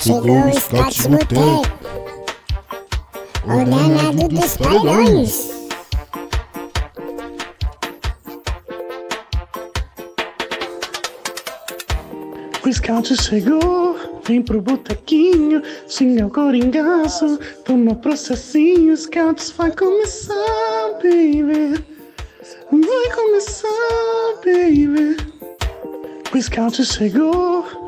Chegou o Scott Boteco, o danado dos paredões. O scout chegou, vem pro botequinho, xinga o coringaço, toma processinho, scouts vai começar, baby. Vai começar, baby. O scout chegou,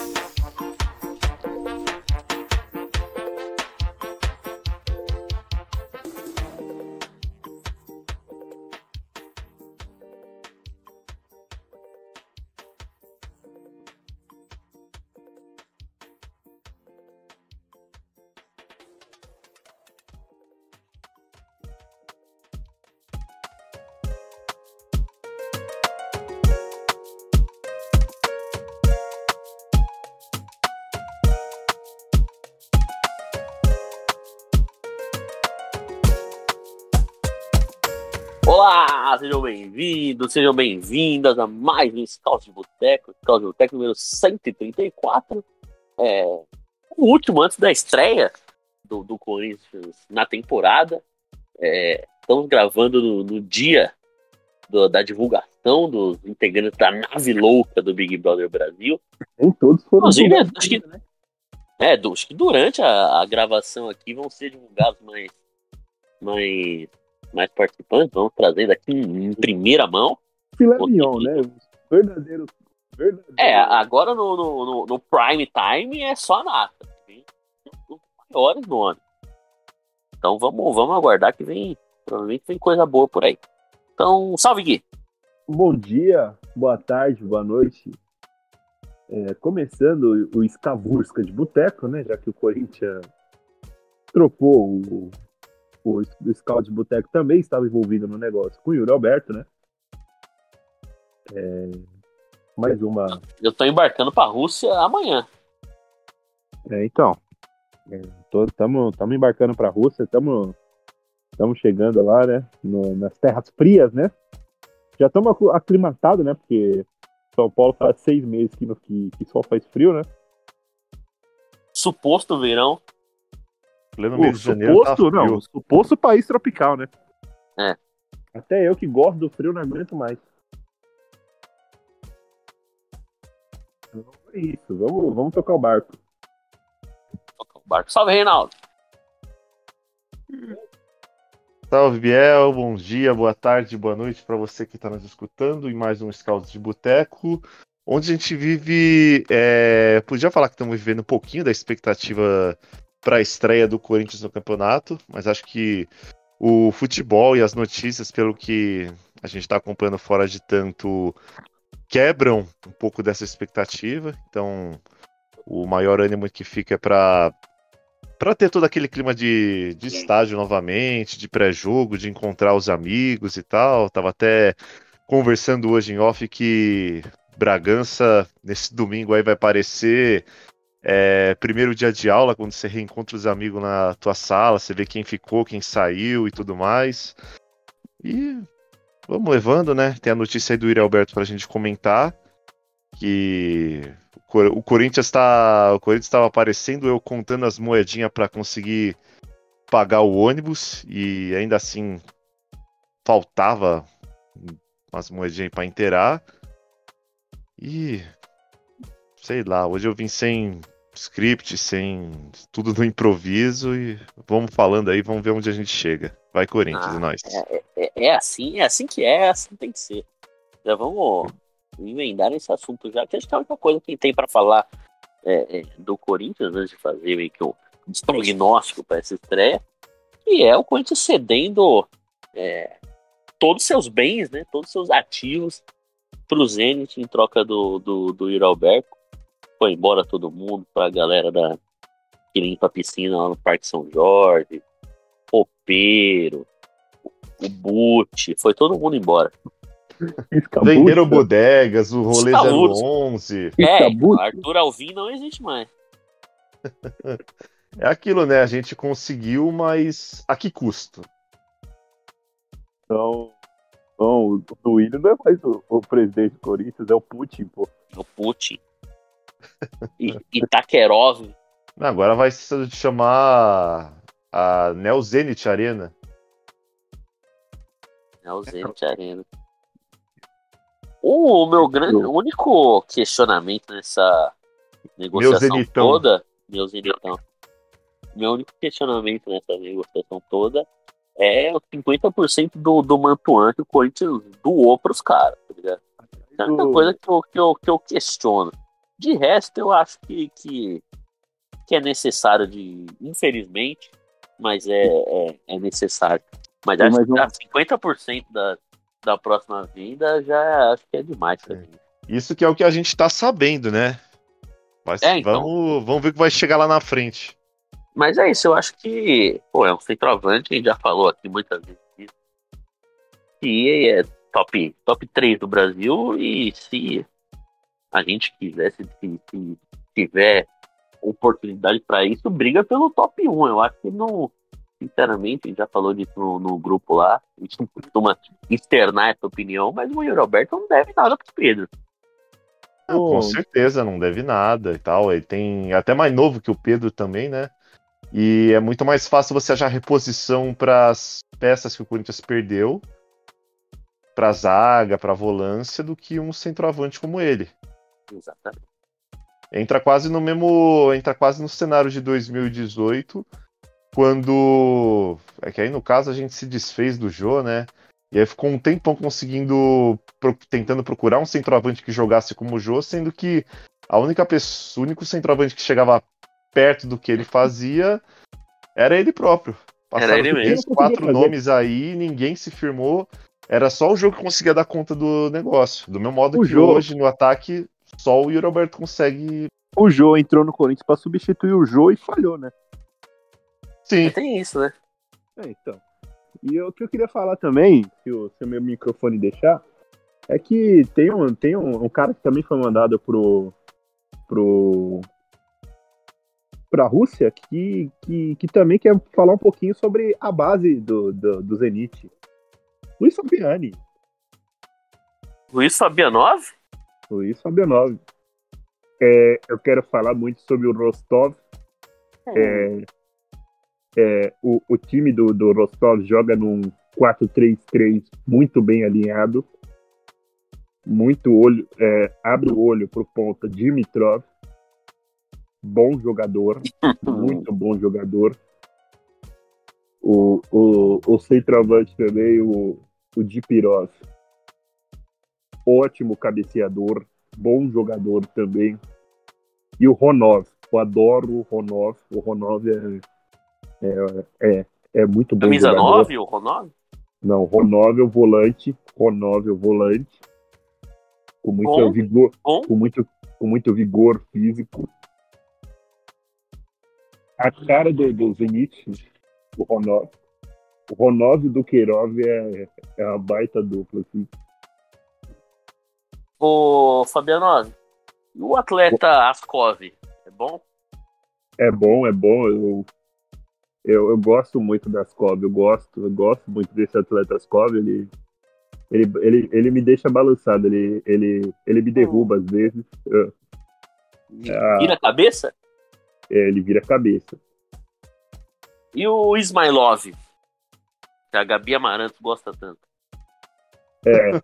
Sejam bem-vindos, sejam bem-vindas a mais um Scout de Boteco, Scout de Boteco número 134. É, o último antes da estreia do, do Corinthians na temporada. É, estamos gravando no, no dia do- da divulgação dos integrantes da nave louca do Big Brother Brasil. Nem todos foram Inclusive, divulgados acho que- né? É, acho que durante a, a gravação aqui vão ser divulgados mais, mais, mais participantes, vamos trazer daqui em, primeira mão. Filé mignon, que- né? Os verdadeiros. verdadeiros É, agora no, no, no- no prime time é só a nata. Tem os maiores nomes. Então vamos, vamos aguardar que vem. Provavelmente vem coisa boa por aí. Então, salve Gui! Bom dia, boa tarde, boa noite. É, começando o Escavurska de Boteco, né? Já que o Corinthians trocou o, o, o Scout de Boteco também estava envolvido no negócio com o Yuri Alberto, né? É, mais uma. Eu tô embarcando pra Rússia amanhã. É, então. Estamos embarcando para a Rússia, estamos chegando lá, né? no- nas terras frias, né? Já estamos aclimatados, né? Porque São Paulo faz seis meses que, que, que só faz frio, né? Suposto verão. Pleno O mês de janeiro tá suposto, frio. não, suposto país tropical, né? É. Até eu que gosto do frio não aguento mais. Então, é isso, vamos, vamos tocar o barco. Toca o barco. Salve, Reinaldo! Salve, Biel. Bom dia, boa tarde, boa noite para você que está nos escutando em mais um Scouts de Boteco, onde a gente vive. é, Podia falar que estamos vivendo um pouquinho da expectativa para a estreia do Corinthians no campeonato, mas acho que o futebol e as notícias, pelo que a gente está acompanhando fora de tanto, quebram um pouco dessa expectativa. Então, o maior ânimo que fica é para para ter todo aquele clima de, de estádio novamente, de pré-jogo, de encontrar os amigos e tal. Tava até conversando hoje em off que Bragança, nesse domingo aí, vai parecer é, primeiro dia de aula, quando você reencontra os amigos na tua sala, você vê quem ficou, quem saiu e tudo mais. E vamos levando, né? Tem a notícia aí do Iri Alberto pra gente comentar. Que o Corinthians tá. O Corinthians estava aparecendo eu contando as moedinhas para conseguir pagar o ônibus e ainda assim faltava umas moedinhas para inteirar. E sei lá, hoje eu vim sem script, sem tudo no improviso e vamos falando aí, vamos ver onde a gente chega. Vai Corinthians, Ah, e nós. É, é assim, é assim que é, é assim tem que ser. Já vamos emendar nesse assunto já, que acho que é a única coisa que tem para falar é, é, do Corinthians, antes de fazer meio que um prognóstico para essa estreia, que é o Corinthians cedendo é, todos os seus bens, né, todos os seus ativos para o Zenit em troca do, do, do Yuri Alberto. Foi embora todo mundo, para a galera da, que limpa a piscina lá no Parque São Jorge, Roupeiro, o Boot, foi todo mundo embora. Venderam bodegas, o rolê Escabucha. 011. É, Escabucha. Arthur Alvim não existe mais. É aquilo, né? A gente conseguiu, mas a que custo? Então, então, o Duílio não é mais o, o presidente do Corinthians, é o Putin, pô. O Putin. Itaquerov. Agora vai se chamar a Neo Zenit Arena. É o Zenit Arena. O meu grande, o único questionamento nessa negociação toda, meu Zenitão, meu único questionamento nessa negociação toda é os 50% do, do Mantuan que o Corinthians doou pros caras, tá ligado? É a única coisa que eu, que, eu, que eu questiono. De resto, eu acho que, que, que é necessário de. Infelizmente, mas é, é, é necessário. Mas acho que dar 50% da, da próxima venda já acho que é demais também. Isso que é o que a gente tá sabendo, né? Mas É, então. vamos, vamos ver o que vai chegar lá na frente. Mas é isso, eu acho que, pô, é um centroavante, a gente já falou aqui muitas vezes. E é top, top 3 do Brasil, e se a gente quiser, se, se- tiver oportunidade para isso, briga pelo top 1. Eu acho que não, sinceramente, a gente já falou disso no, no grupo lá, a gente não costuma externar essa opinião, mas o Yuri Alberto não deve nada pro Pedro. Ah, com Pô. certeza, não deve nada e tal. Ele tem é até mais novo que o Pedro também, né? E é muito mais fácil você achar reposição para as peças que o Corinthians perdeu, para zaga, para volância, do que um centroavante como ele. Exatamente. Entra quase no mesmo, entra quase no cenário de 2018, quando é que aí no caso a gente se desfez do Jô, né? E aí ficou um tempão conseguindo pro- tentando procurar um centroavante que jogasse como o Jô, sendo que a única pessoa, o único centroavante que chegava perto do que ele fazia era ele próprio. Passaram ele três, mesmo. quatro nomes aí, ninguém se firmou. Era só o jogo que conseguia dar conta do negócio. Do mesmo modo O que jogo. hoje no ataque só o Yuri Alberto consegue. O Jô entrou no Corinthians pra substituir o Jô e falhou, né? Sim, Tem isso, né? É, então. E o que eu queria falar também, se o, se o meu microfone deixar, é que tem um, tem um, um cara que também foi mandado pro. pro. pra Rússia, que, que, que também quer falar um pouquinho sobre a base do, do, do Zenit. Luiz Fabiani. Luiz Fabianov? Luiz Fabianov. É, eu quero falar muito sobre o Rostov. É, é, o, o time do, do Rostov joga num 4-3-3 muito bem alinhado. Muito olho, é, abre o olho pro ponta Dimitrov. Bom jogador, muito bom jogador. O, o, o centroavante também, o, o Dipirov. Ótimo cabeceador, bom jogador também. E o Ronov, eu adoro o Ronov. O Ronov é, é, é, é muito bom Camisa jogador. 9, o Ronaldo? Não, Ronov é o volante. Ronov é o volante. Com muito Bom. vigor, Bom. com muito, com muito vigor físico. A cara do, do Zenit, o Ronov. O Ronov do Queirov é, é uma baita dupla. Assim. Ô, Fabianov, e o atleta Ascov? É bom? É bom, é bom. Eu, eu, eu gosto muito da Ascov, eu gosto, eu gosto muito desse atleta Ascov, ele, ele, ele, ele me deixa balançado, ele, ele, ele me derruba às vezes, eu- Ah. Vira a cabeça? é, ele vira cabeça. E o Ismailov? Que a Gabi Amaranto gosta tanto. É,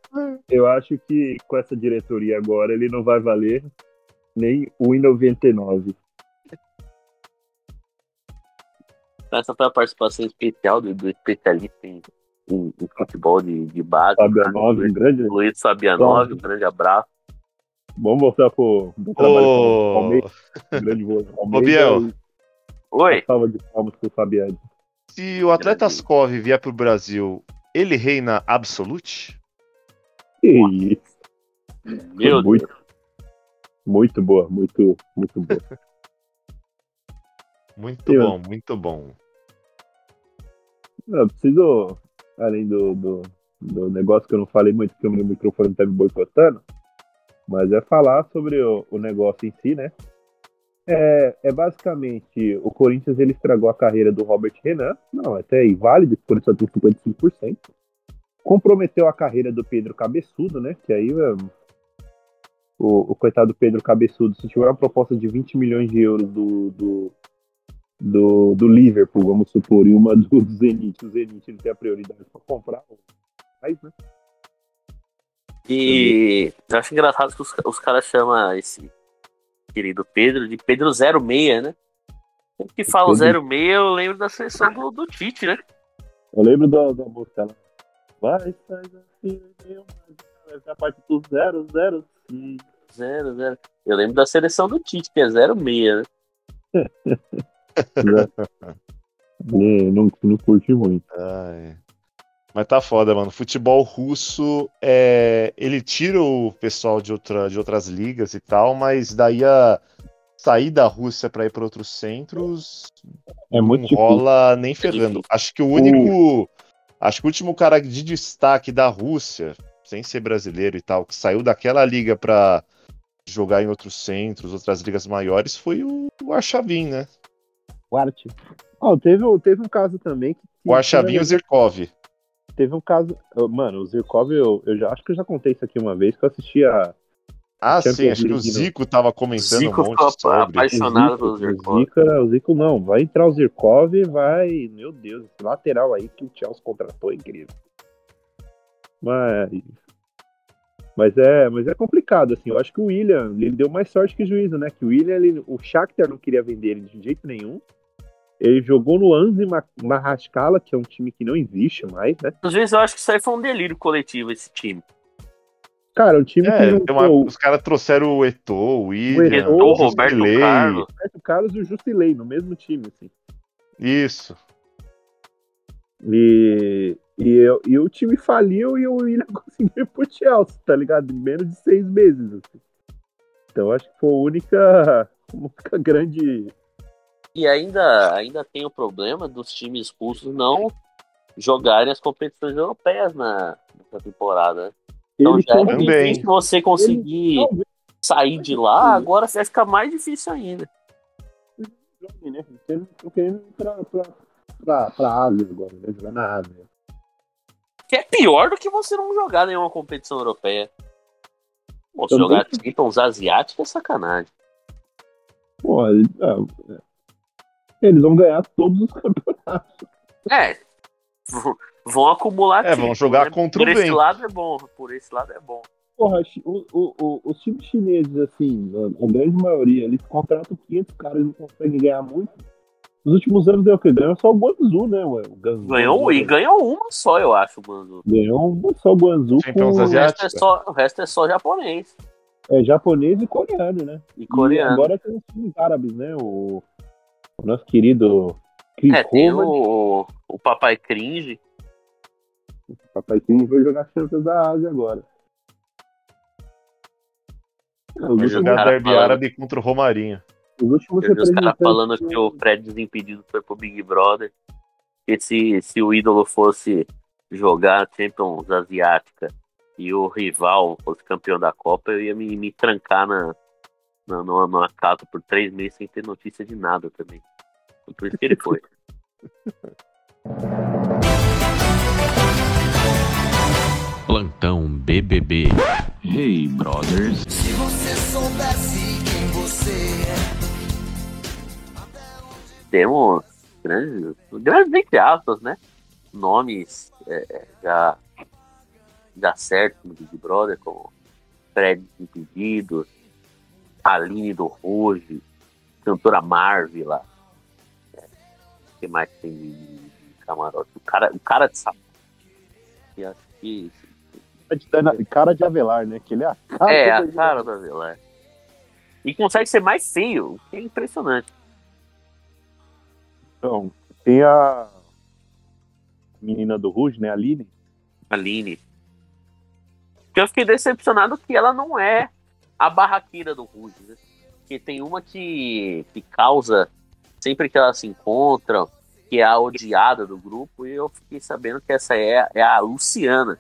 eu acho que com essa diretoria agora ele não vai valer nem 1,99. Essa foi a participação especial do, do especialista em, em- em futebol de, de base. Fabianov, um grande. Luiz Fabianov, um grande abraço. Vamos voltar pro do trabalho com o um grande voo. Ô, Biel. Oi? Salva de palmas pro Fabiano. se o atleta Askov vier pro Brasil, ele reina absolute? Que isso. Meu Deus. muito, muito boa, muito, muito boa. Muito Eu- bom, muito bom. Eu preciso, além do, do, do negócio que eu não falei muito, porque o meu microfone tá me boicotando, mas é falar sobre o, o negócio em si, né? É, é, basicamente o Corinthians ele estragou a carreira do Robert Renan, não, até aí válido, o Corinthians tem 55%. Comprometeu a carreira do Pedro Cabeçudo, né? Que aí o, o coitado Pedro Cabeçudo, se tiver uma proposta de 20 milhões de euros do, do, do, do Liverpool, vamos supor, e uma do Zenit, o Zenit ele tem a prioridade para comprar, né? E eu acho engraçado que os, os caras chamam esse querido Pedro de Pedro 06, né? Sempre que fala Pedro... 06, eu lembro da seleção do, do Tite, né? Eu lembro da, da música lá. Vai sair assim, vai ser a parte do 0, 0, sim. 0, 0. Eu lembro da seleção do Tite, que é 06, né? não, não curti muito. Ai. Mas tá foda, mano. Futebol russo, é... ele tira o pessoal de, outra, de outras ligas e tal, mas daí a sair da Rússia para ir para outros centros é muito não rola nem ferrando. Acho que o único. Acho que o último cara de destaque da Rússia, sem ser brasileiro e tal, que saiu daquela liga para jogar em outros centros, outras ligas maiores, foi o, o Arshavin, né? O Art. Oh, teve, teve um caso também. Que, o Arshavin e o Zirkov teve um caso. Mano, o Zirkov, eu, eu já acho que eu já contei isso aqui uma vez, que eu assisti a. Ah, sim, acho que o Zico no... tava comentando Zico um monte sobre. apaixonado pelo Zirkov. O Zico, o Zico não, vai entrar o Zirkov e vai. Meu Deus, esse lateral aí que o Chelsea contratou é incrível. Mas. Mas é, mas é complicado, assim. Eu acho que o William, ele deu mais sorte que juízo, né? Que o William, ele, o Shakhtar não queria vender ele de jeito nenhum. Ele jogou no Anzi Marrascala, que é um time que não existe mais, né? Às vezes eu acho que isso aí foi um delírio coletivo, esse time. Cara, o time é, que uma, Os caras trouxeram o Eto'o, o William, o, o Roberto Jusilei. Carlos. Roberto Carlos e o Jusilei, no mesmo time, assim. Isso. E, e, e o time faliu e o William conseguiu ir pro Chelsea, tá ligado? Em menos de seis meses, assim. Então acho que foi a única, única grande e ainda, ainda tem o problema dos times russos não jogarem as competições europeias na, nessa temporada. Então Eles já é também. difícil você conseguir sair de lá, agora vai ficar mais difícil ainda. Né? Estão querendo ir pra, pra, pra, pra Ásia agora, né? Jogar na Ásia. Que é pior do que você não jogar nenhuma competição europeia. Pô, se jogar Champions é sacanagem. Pô, é, eles vão ganhar todos os campeonatos. É. Vão acumular. É, vão jogar né? contra Por o esse bem. lado é bom. Por esse lado é bom. Porra, o, o, o, os times chineses, assim, a, grande maioria, eles contratam 500 caras e não conseguem ganhar muito. Nos últimos anos deu o quê? Ganhou só o Guangzhou, né? O Ganzou, ganhou, e ganhou uma só, eu acho, o Guangzhou. Ganhou uma só o Guangzou. Com... O, resto é só, o resto é só japonês. É japonês e coreano, né? E coreano. E agora tem os times árabes, né? O, o nosso querido Chris é, tem o, o Papai Cringe. O Papai Cringe vai jogar Champions da Ásia agora. Vai jogar Derby falando... Árabe contra o Romarinho. Os últimos Eu vi os caras falando que o Fred Desimpedido foi pro Big Brother. E se, se o ídolo fosse jogar Champions Asiática e o rival fosse campeão da Copa, eu ia me, me trancar na, na, numa, numa casa por três meses sem ter notícia de nada também. Por isso que ele foi. Plantão BBB. Hey, brothers. Se você soubesse quem você é. Temos grandes, grandes entre aspas, né? Nomes é, é já, já certos no Big Brother, como Fred Impedidos, Aline do Rouge, cantora Marvel lá. É, o que mais tem de, de, camarote? O cara, o cara de sapato. E acho que. Cara de Avelar, né? Que ele é a cara, é, a cara do Avelar. E consegue ser mais feio, que é impressionante. Então, tem a menina do Rouge, né? A Aline. Aline. Eu fiquei decepcionado que ela não é a barraqueira do Rude, né? Que tem uma que, que causa, sempre que elas se encontram, que é a odiada do grupo, e eu fiquei sabendo que essa é, é a Luciana.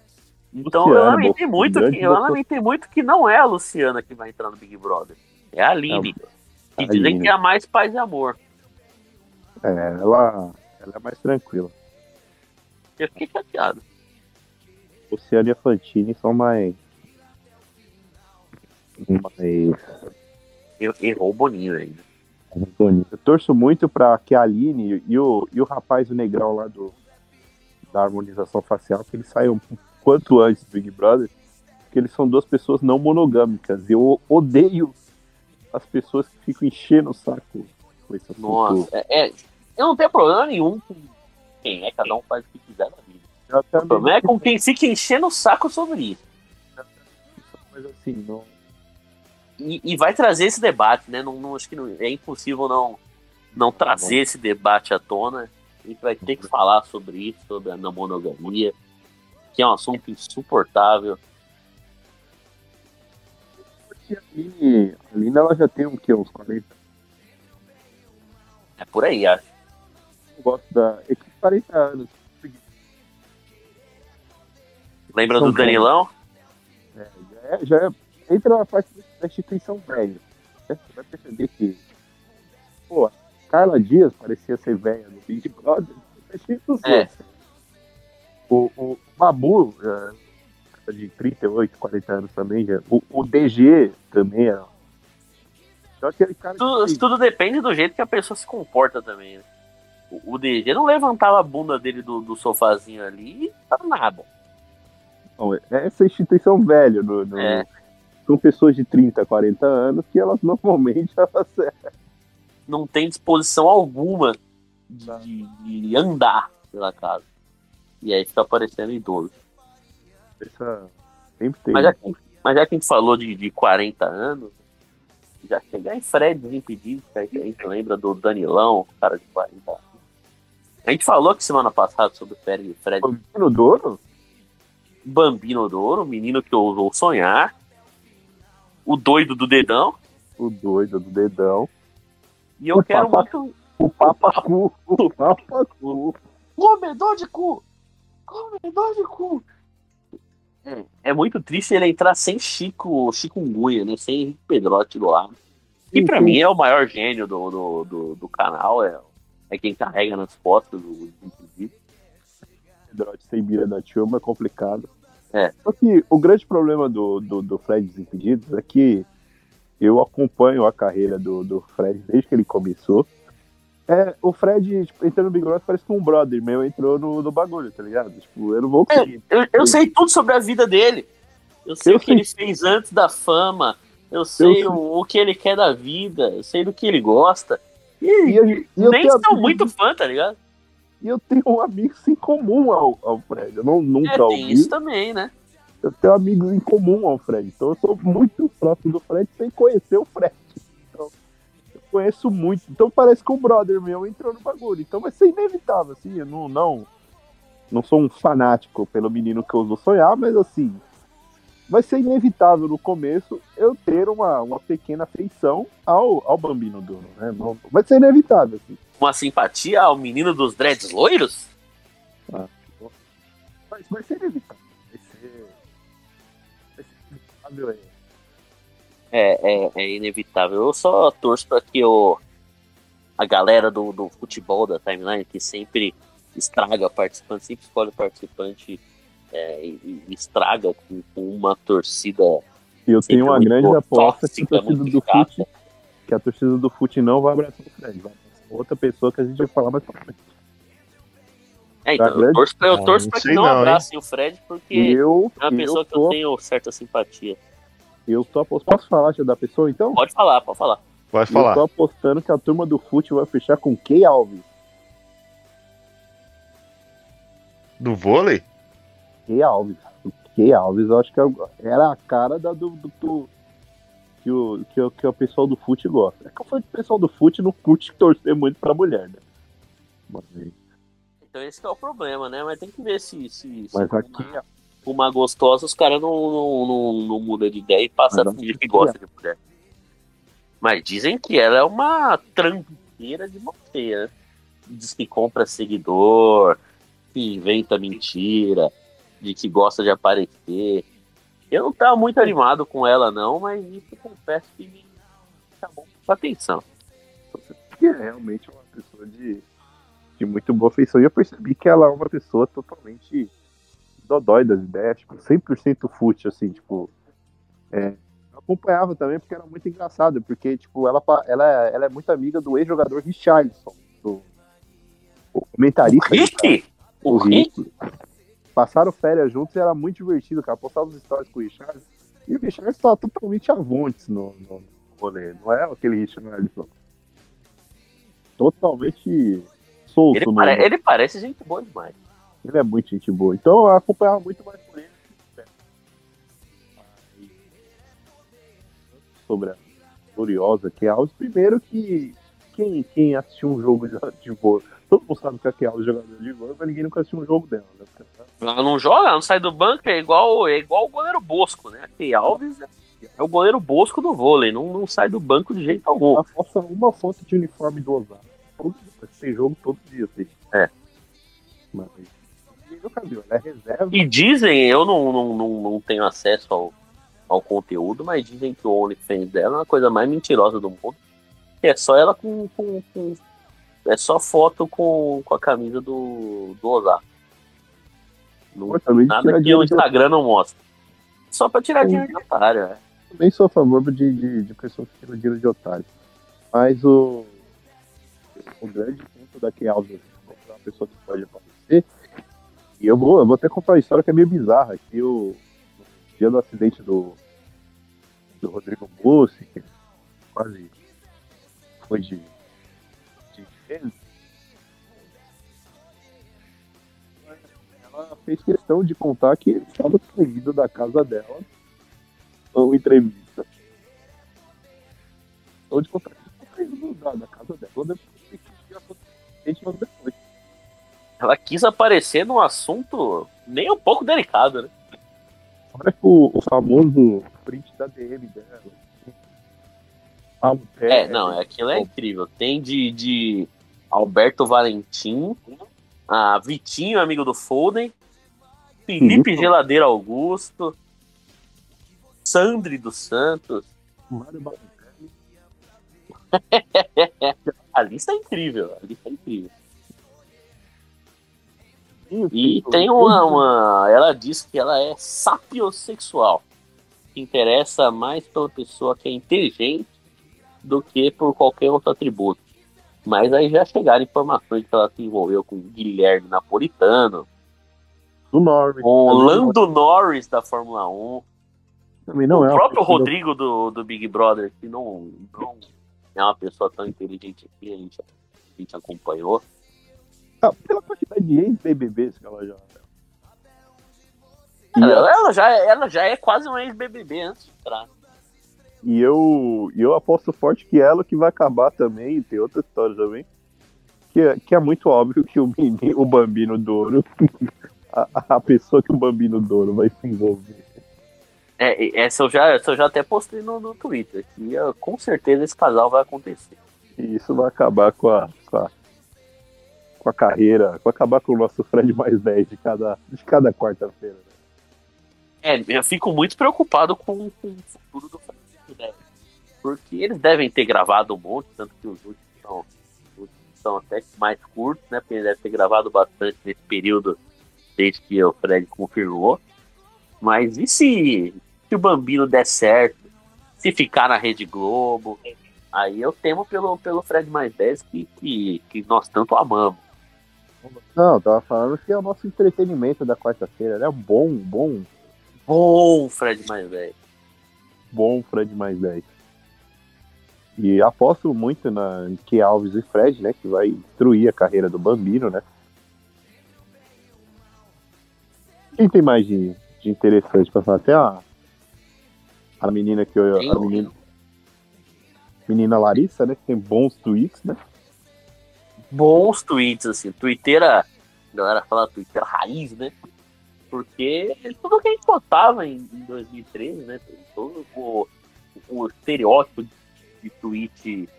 Então Luciana, eu lamentei bom, muito que eu lamentei muito que não é a Luciana que vai entrar no Big Brother. É a Aline. É, que dizem Aline. que é a mais paz e amor. É, ela, ela é mais tranquila. Eu fiquei chateado. Luciana e a Fantini são mais. mais. Eu, errou o Boninho ainda. Eu torço muito pra que a Aline e o, e o rapaz, o negrão lá do, da harmonização facial, que eles saiam quanto antes do Big Brother, porque eles são duas pessoas não monogâmicas. Eu odeio as pessoas que ficam enchendo o saco com esse assunto. Nossa, é, é- eu não tenho problema nenhum com quem é, cada um faz o que quiser na vida. O problema é com quem fica enchendo o saco sobre isso. mas assim, não. E, e vai trazer esse debate, né? Não, não- acho que não- é impossível não, não trazer esse debate à tona. A gente vai ter que falar sobre isso, sobre a não monogamia, que é um assunto insuportável. A Aline, a Aline ela já tem um, quê, uns 40 É por aí, acho. eu gosto da. É que 40 anos. Lembra São do Danilão? É, já, é, já é- entra na parte da instituição velha. Você vai perceber que. Pô, Carla Dias parecia ser velha no Big Brother. É. O, o Babu, é, de 38, 40 anos também, já. O, o DG também é. Só aquele cara Tudo, que, tudo depende do jeito que a pessoa se comporta também, né? O, o DG não levantava a bunda dele do, do sofazinho ali tava nada. Não, é essa instituição velha. No, no- É. São pessoas de 30, 40 anos que elas normalmente elas Não tem disposição alguma de- de andar pela casa. E aí fica parecendo idoso. essa, sempre tem. Mas já, que- mas já que a gente falou de, de 40 anos, já chegar em Fred Desimpedidos, que a gente, lembra do Danilão, cara de 40 anos. A gente falou que semana passada sobre o Fred, Fred No Douro? Bambino Douro, menino que ousou sonhar, o doido do dedão, O doido do dedão. e eu O quero papa- muito O papacu. O papacu. comedor de cu! De cu! É, é muito triste ele entrar sem Chico chikungunya, né? Sem Henrique Pedrotti do lado. E sim. mim é o maior gênio do, do, do, do canal, é, é quem carrega nas costas do. Pedrote sem mira da turma é complicado. É. Só que o grande problema do, do, do Fred Desimpedidos é que eu acompanho a carreira do, do Fred desde que ele começou. É, o Fred, tipo, entrando no Big Brother parece que um brother meu entrou no, no bagulho, tá ligado? Tipo, eu não vou conseguir. Eu, eu sei tudo sobre a vida dele. Eu sei Eu o que ele fez antes da fama. Eu sei sei. o, o que ele quer da vida. Eu sei do que ele gosta. E, E, eu- e eu nem tenho amigos- muito fã, tá ligado? E eu tenho amigos em comum ao, ao Fred. Eu não, nunca É, ouvi. isso também, né? Eu tenho amigos em comum ao Fred. Então eu sou muito próximo do Fred sem conhecer o Fred. Conheço muito. Então parece que o brother meu entrou no bagulho. Então vai ser inevitável, assim. Eu não, não, não sou um fanático pelo menino que eu uso sonhar, mas assim. Vai ser inevitável no começo eu ter uma, uma pequena afeição ao, ao Bambino Duro, né? Vai ser inevitável, assim. Uma simpatia ao menino dos dreads loiros? Mas vai ser inevitável. Vai ser. Vai ser inevitável, é. É, é, é inevitável. Eu só torço pra que o, a galera do, do futebol da timeline, que sempre estraga participante, sempre escolhe participante é, e, e estraga com, com uma torcida E eu tenho uma grande aposta que a torcida do. Fute, que a torcida do Fute não vai abraçar o Fred, vai abraçar outra pessoa que a gente vai falar mais pra frente. É, então, Tá eu grande? torço pra, eu Ah, torço não pra que não não, abracem o Fred, porque Eu, é uma pessoa eu, que eu tô, tenho certa simpatia. Eu tô apostando. Posso falar já da pessoa então? Pode falar, pode falar. Vai Eu falar. tô apostando que a turma do Fute vai fechar com Key Alves. Do vôlei? Key Alves. O Key Alves, eu acho que é era a cara da, do, do, do- que, o, que, o, que o pessoal do Fute gosta. É que eu falei que o pessoal do Fute não curte torcer muito pra mulher, né? Mas, Então esse que é o problema, né? Mas tem que ver se, se, se mas aqui, com uma gostosa os caras não, não, não, não mudam de ideia e passam Mas a fingir que gosta de mulher. Mas dizem que ela é uma trampeira de monteia, né? Diz que compra seguidor, que inventa mentira, de que gosta de aparecer. Eu não tava muito animado com ela, não, mas isso confesso que me chamou atenção. que é realmente uma pessoa de, de muito boa feição. E eu percebi que ela é uma pessoa totalmente dodói das ideias, tipo, 100% fútil, assim, tipo. É, acompanhava também porque era muito engraçado, porque, tipo, ela, ela, ela é muito amiga do ex-jogador Richarlison, do o comentarista. Rick? O o Rick? Passaram férias juntos e era muito divertido, cara. Postava os stories com o Richard. E o Richard estava totalmente avontes no, no rolê. Não é aquele Richardson. Totalmente solto. Ele, pare- ele parece gente boa demais. Ele é muito gente boa. Então eu acompanhava muito mais por ele. Sobre a gloriosa que é Alves. Primeiro que quem, quem assistiu um jogo de, de vôlei, todo mundo sabe que a Key Alves é jogador de vôlei, mas ninguém nunca assistiu um jogo dela. Né? Ela não joga, ela não sai do banco, é igual, é igual o goleiro Bosco, né? Aqui Alves é, é o goleiro Bosco do vôlei, não, não sai do banco de jeito algum. Ela uma foto de uniforme do Osasco. Todo Tem jogo todo dia, assim. É. Mas ninguém nunca viu. Ela é reserva. E dizem, eu não, não, não, não tenho acesso ao, ao conteúdo, mas dizem que o OnlyFans dela é uma coisa mais mentirosa do mundo. É só ela com. com, com- é só foto com, com a camisa do, do Osasco. Não, Pô, nada que o Instagram não mostra. Só pra tirar dinheiro de otário, é. também sou a favor de, de, de pessoas que tiram dinheiro de otário. Mas o, o grande ponto da é uma pessoa que pode aparecer. E eu vou, eu vou até contar uma história que é meio bizarra. Que o dia do acidente do, do Rodrigo Bussi, que quase foi de, de ela fez questão de contar que estava saído da casa dela ou entrevista. Ou de contar que estava saindo da, casa dela depois depois. Ela quis aparecer num assunto nem um pouco delicado, né? Olha o, o famoso print da DM dela. Ah, o pé, É, não, aquilo é incrível. Tem de, de Alberto Valentim, a Vitinho, amigo do Foden, Felipe Uhum. Geladeira Augusto, Sandri dos Santos. Mário. A lista é incrível, a lista é incrível. E tem uma, uma. Ela diz que ela é sapiosexual. Que interessa mais pela pessoa que é inteligente do que por qualquer outro atributo. Mas aí já chegaram informações que ela se envolveu com Guilherme Napolitano, Do Norris. com o Também Lando Norris da Fórmula 1, Também não o é próprio Rodrigo do, do Big Brother, que não, não é uma pessoa tão inteligente assim, a gente, a gente acompanhou. Ah, pela quantidade de ex-BBBs que ela já. Ela, ela já, é- ela já é quase um ex-BBB antes de entrar. e eu, eu aposto forte que ela que vai acabar também, e tem outra história também. Que é, que é muito óbvio que o, menino, o Bambino Douro, a, a pessoa que o Bambino Douro vai se envolver. É, essa eu já, essa eu já até postei no, no Twitter. Que ah, com certeza esse casal vai acontecer. E isso vai acabar com a, com a, com a carreira, vai acabar com o nosso Fred mais 10 de cada, de cada quarta-feira. né? É, eu fico muito preocupado com, com o futuro do Francisco Neves. Porque eles devem ter gravado um monte, tanto que os últimos são, os últimos são até mais curtos, né? Porque eles devem ter gravado bastante nesse período desde que o Fred confirmou. Mas e se, se o Bambino der certo? Se ficar na Rede Globo? Aí eu temo pelo, pelo Fred mais 10 que, que, que nós tanto amamos. Não, tava falando que é o nosso entretenimento da quarta-feira, né? Bom, bom, Bom Fred mais velho. bom Fred mais 10. E aposto muito na que Alves e Fred, né? Que vai destruir a carreira do Bambino, né? Quem tem mais de, de interessante pra falar? Até a, a menina que eu. A menina, menina Larissa, né? Que tem bons tweets, né? Bons tweets, assim, twitteira, a galera fala twitteira raiz, né? Porque tudo que a gente botava em, em 2013, né? Todo o, o estereótipo de, de tweet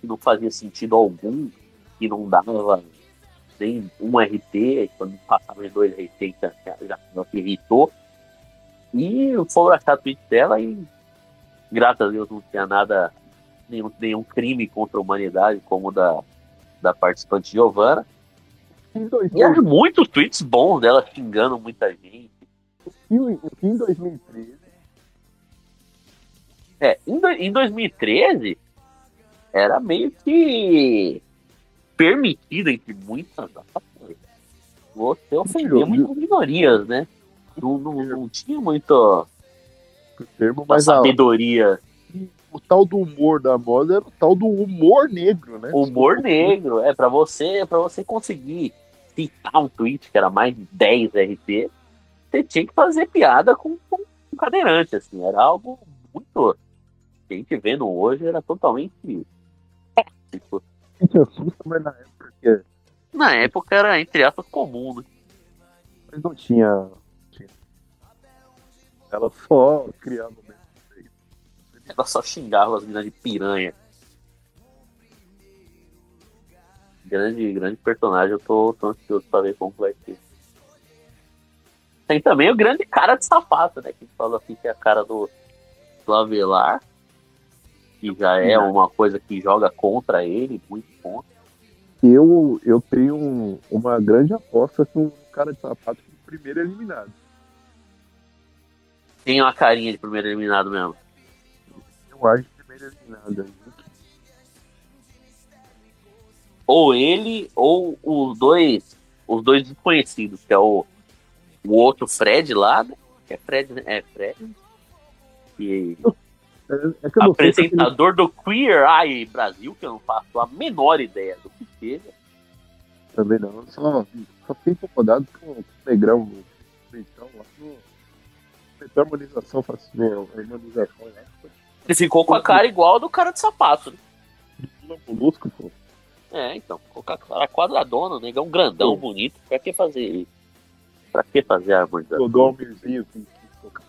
que não fazia sentido algum, que não dava nem um RT, quando passava em dois RT, já, já, já irritou. E foram achar tweet dela e, graças a Deus, não tinha nada, nenhum, nenhum crime contra a humanidade, como da, da participante Giovana. Em, dois, E há muitos tweets bons dela xingando muita gente. e em 2013, É, em, do- em 2013, era meio que permitido, entre muitas você ofender muitas minorias, né? Não, não, não tinha muita termo, sabedoria. O tal do humor da moda era o tal do humor negro, né? Humor negro, é para você, para você conseguir citar um tweet que era mais de 10 RT, você tinha que fazer piada com, com um cadeirante, assim, era algo muito que a gente vendo hoje era totalmente tóxico. Gente, assusta, mas na época que Na época era, entre aspas, comum, né? mas não tinha, tinha. Ela só criava. Ela só xingava as minas de piranha. Grande, grande personagem, eu tô, tô ansioso pra ver como vai ser. Tem também o grande cara de sapato, né? Que fala assim que é a cara do, do Avelar. Que já é uma coisa que joga contra ele, muito contra. Eu, eu tenho um- uma grande aposta com o cara de sapato o primeiro eliminado. Tem uma carinha de primeiro eliminado mesmo. Aí. Ou ele, ou os dois, os dois desconhecidos, que é o, o outro Fred lá, né? Que é Fred, né? É Fred. E É, é apresentador do Queer Eye Brasil, que eu não faço a menor ideia do que seja. também não. Só, só fiquei incomodado com o negrão no peitão lá no. Peitão harmonização, faço né, harmonização lá. Ele ficou com a cara igual a do cara de sapato. Né? Molusco, pô. É, então, com a cara quadradona, o negão grandão, Sim. bonito. Pra que fazer isso? Pra que fazer a harmonização? O Almirzinho que, que toca.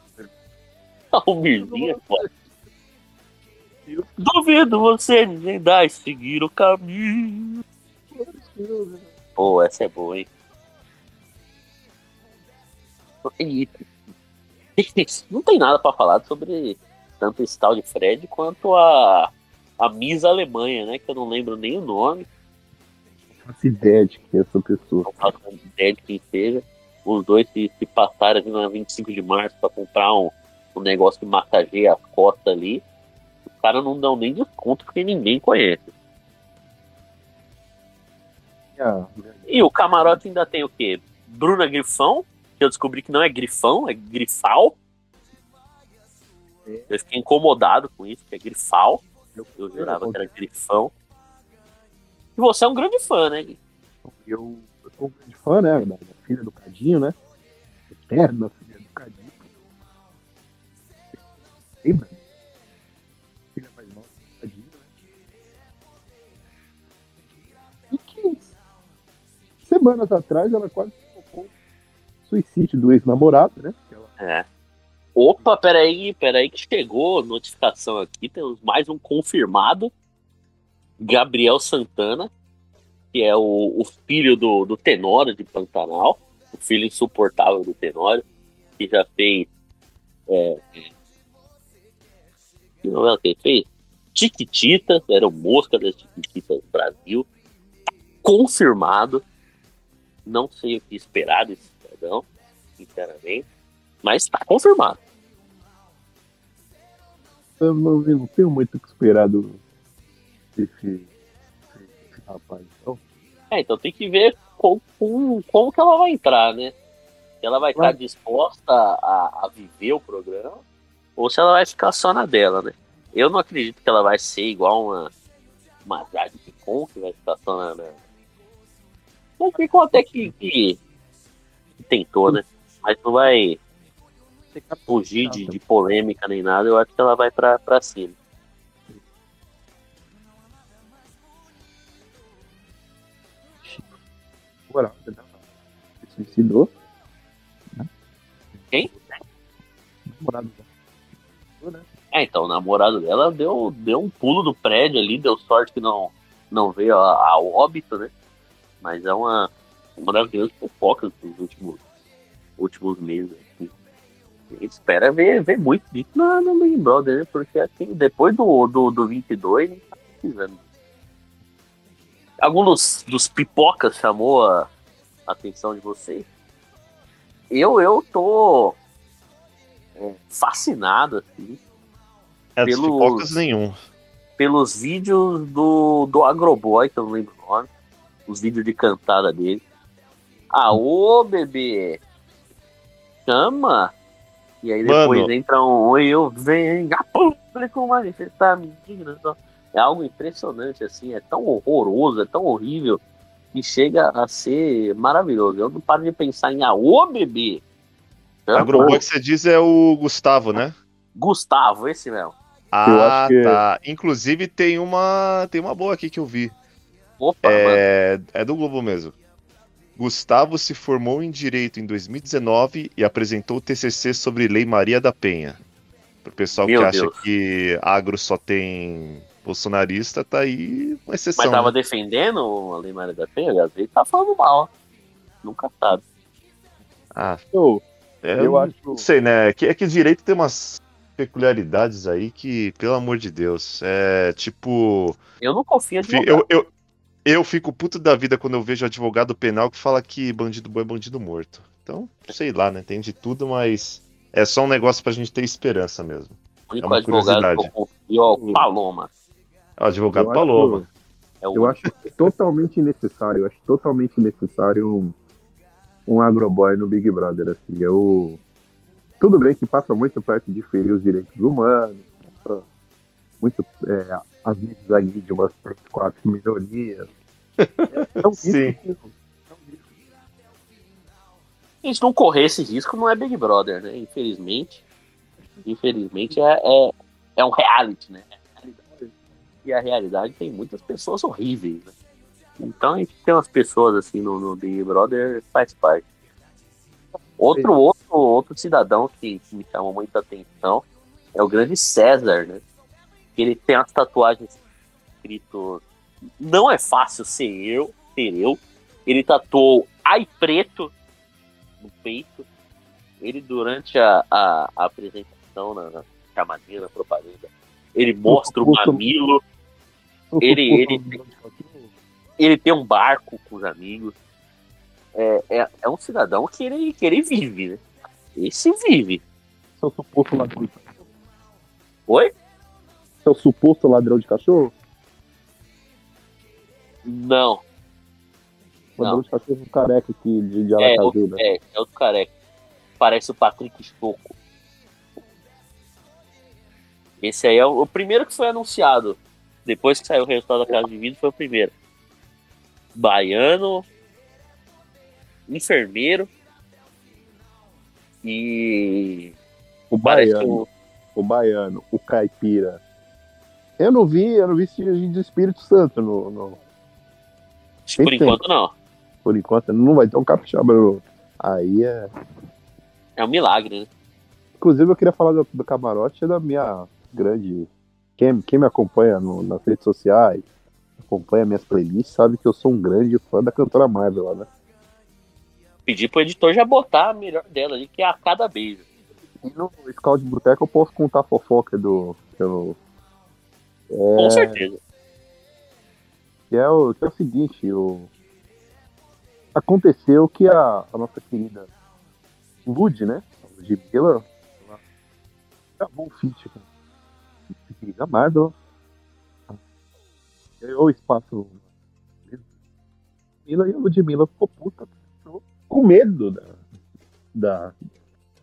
O Mirzinho é foda. Duvido você desvendar e seguir o caminho. Pô, essa é boa, hein? Não tem nada pra falar sobre tanto tal de Fred quanto a, a Miss Alemanha, né? Que eu não lembro nem o nome, Faço ideia de que é essa pessoa. não faço ideia de quem seja. Os dois se, se passaram ali na 25 de março pra comprar um, um negócio que massageia as costas ali. Os caras não dão nem desconto porque ninguém conhece. Ah, E o camarote ainda tem o quê? Bruna Grifão, que eu descobri que não é grifão, é grifal. Eu fiquei incomodado com isso, que é grifal. Eu, eu jurava que era grifão. E você é um grande fã, né? Gui? Eu, eu sou um grande fã, né? Da, filha do Cadinho, né? Eterna filha do Cadinho. Lembra? Filha mais nova do Cadinho, né? E que semanas atrás ela quase colocou suicídio do ex-namorado, né? Ela- É. Opa, peraí, peraí que chegou notificação aqui, temos mais um confirmado. Gabriel Santana, que é o, o filho do, do Tenório de Pantanal, o filho insuportável do Tenório, que já fez. É, que novela que ele fez? Chiquititas, era o Mosca das Chiquititas Brasil. Confirmado. Não sei o que esperar desse cidadão, sinceramente. Mas tá confirmado. Eu não, eu não tenho muito o que esperar do, desse, desse rapaz. Então, É, então tem que ver com, com- como que ela vai entrar, né? Se ela vai estar Claro. disposta a, a viver o programa ou se ela vai ficar só na dela, né? Eu não acredito que ela vai ser igual uma, uma Jade Picon, que vai ficar só na. na... O Picon até que, que, que tentou, né? Mas não vai fugir de, de polêmica nem nada, eu acho que ela vai pra, pra cima. namorada dela se suicidou. Né? Quem? Namorado dela. Né? É, então, o namorado dela deu, deu um pulo do prédio ali, deu sorte que não, não veio a- ao óbito, né? Mas é uma, uma das grandes fofocas dos últimos, últimos meses. Espera ver, ver muito disso no, no Big Brother, né? Porque assim, depois do, do, do 22, a gente tá precisando. Algum dos, dos pipocas chamou a atenção de vocês? Eu, eu tô é, fascinado, assim, É Pelos- pipocas nenhum. pelos vídeos do, do Agroboy, que eu não lembro o nome, os vídeos de cantada dele. Ah, ô bebê! Chama! E aí depois Mano. entra um oi, eu venho a público manifestar indignação. É algo impressionante, assim, é tão horroroso, é tão horrível, que chega a ser maravilhoso. Eu não paro de pensar em ah, ô bebê! Agroboy que você diz é o Gustavo, né? Gustavo, esse mesmo. Ah, acho que- tá. Inclusive tem uma tem uma boa aqui que eu vi. Opa, mano. É, é do Globo mesmo. Gustavo se formou em Direito em 2019 e apresentou o TCC sobre Lei Maria da Penha. Pro pessoal Meu que acha Deus. que agro só tem bolsonarista, tá aí uma exceção. Mas tava né? defendendo a Lei Maria da Penha, às vezes tá falando mal. Nunca sabe. Ah, Eu, é, eu acho. Não sei, né? É que, é que direito tem umas peculiaridades aí que, pelo amor de Deus, é tipo. Eu não confio advogado. Eu, eu, eu fico puto da vida quando eu vejo advogado penal que fala que bandido bom é bandido morto. Então, sei lá, né? Tem de tudo, mas é só um negócio pra gente ter esperança mesmo. O único é uma advogado que eu curiosidade. confio é o Paloma. É o advogado eu Paloma. acho- É o Eu acho totalmente necessário, eu acho totalmente necessário um, um agroboy no Big Brother, assim, eu... Tudo bem que passa muito perto de ferir os direitos humanos, passa muito, é, vezes aí de umas três, quatro minorias. É um Sim. risco que- é um risco. Se a gente não correr esse risco, não é Big Brother, né? Infelizmente. Infelizmente é, é, é um reality, né? É. E a realidade tem muitas pessoas horríveis, né? Então a gente tem umas pessoas assim no, no Big Brother faz parte. Outro, outro, outro cidadão que, que me chamou muita atenção é o grande César, né? Ele tem as tatuagens escrito Não é fácil ser eu, ser eu. Ele tatuou Ai Preto no peito. Ele, durante a, a, a apresentação na, na chamadeira, na propaganda, ele mostra o mamilo, Ele- ele- ele tem um barco com os amigos. É, é, é um cidadão que ele, que ele vive, né? Esse vive. Seu suposto cachorro? Oi? Seu suposto ladrão de cachorro? Não. Ladrão Não. de cachorro careca aqui de, de É, Aracaju, né? É, é outro careca. Parece o Patrick Stocco. Esse aí é o, o primeiro que foi anunciado. Depois que saiu o resultado da casa de vidro, foi o primeiro. Baiano, enfermeiro e O baiano. o, o baiano, o caipira. Eu não vi, eu não vi de Espírito Santo no, no- por tem. enquanto não. por enquanto, não vai ter um capixaba. no- Aí é. É um milagre, né? Inclusive eu queria falar do, do camarote da minha grande. Quem, quem me acompanha no- nas redes sociais, acompanha minhas playlists, sabe que eu sou um grande fã da cantora Marvel lá, né? Pedir pro editor já botar a melhor dela ali, que é a cada beijo. E no Scout Boteco eu posso contar a fofoca do. Eu, Com certeza. que é, o, que é o seguinte, o, aconteceu que a, a nossa querida Lud, né? A Ludmilla, ela gravou um feat com a querida Marvel. Ganhou espaço. Ludmilla, E a Ludmilla ficou puta, com medo da, da,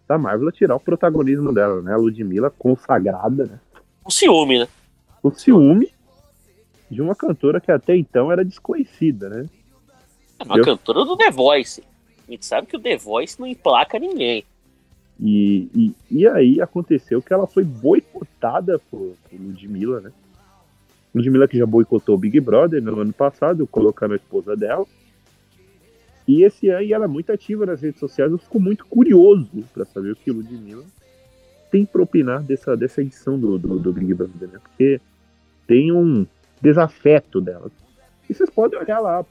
da Marvel tirar o protagonismo dela, né? A Ludmilla consagrada, né? O ciúme, né? O ciúme de uma cantora que até então era desconhecida, né? É uma Eu- cantora do The Voice. A gente sabe que o The Voice não emplaca ninguém. E, e, e aí aconteceu que ela foi boicotada por, por Ludmilla, né? Ludmilla que já boicotou o Big Brother no ano passado, colocando a esposa dela. E esse ano e ela é muito ativa nas redes sociais, eu fico muito curioso para saber o que Ludmilla tem pra opinar dessa, dessa edição do, do, do Big Brother, né? Porque tem um desafeto dela. E vocês podem olhar lá,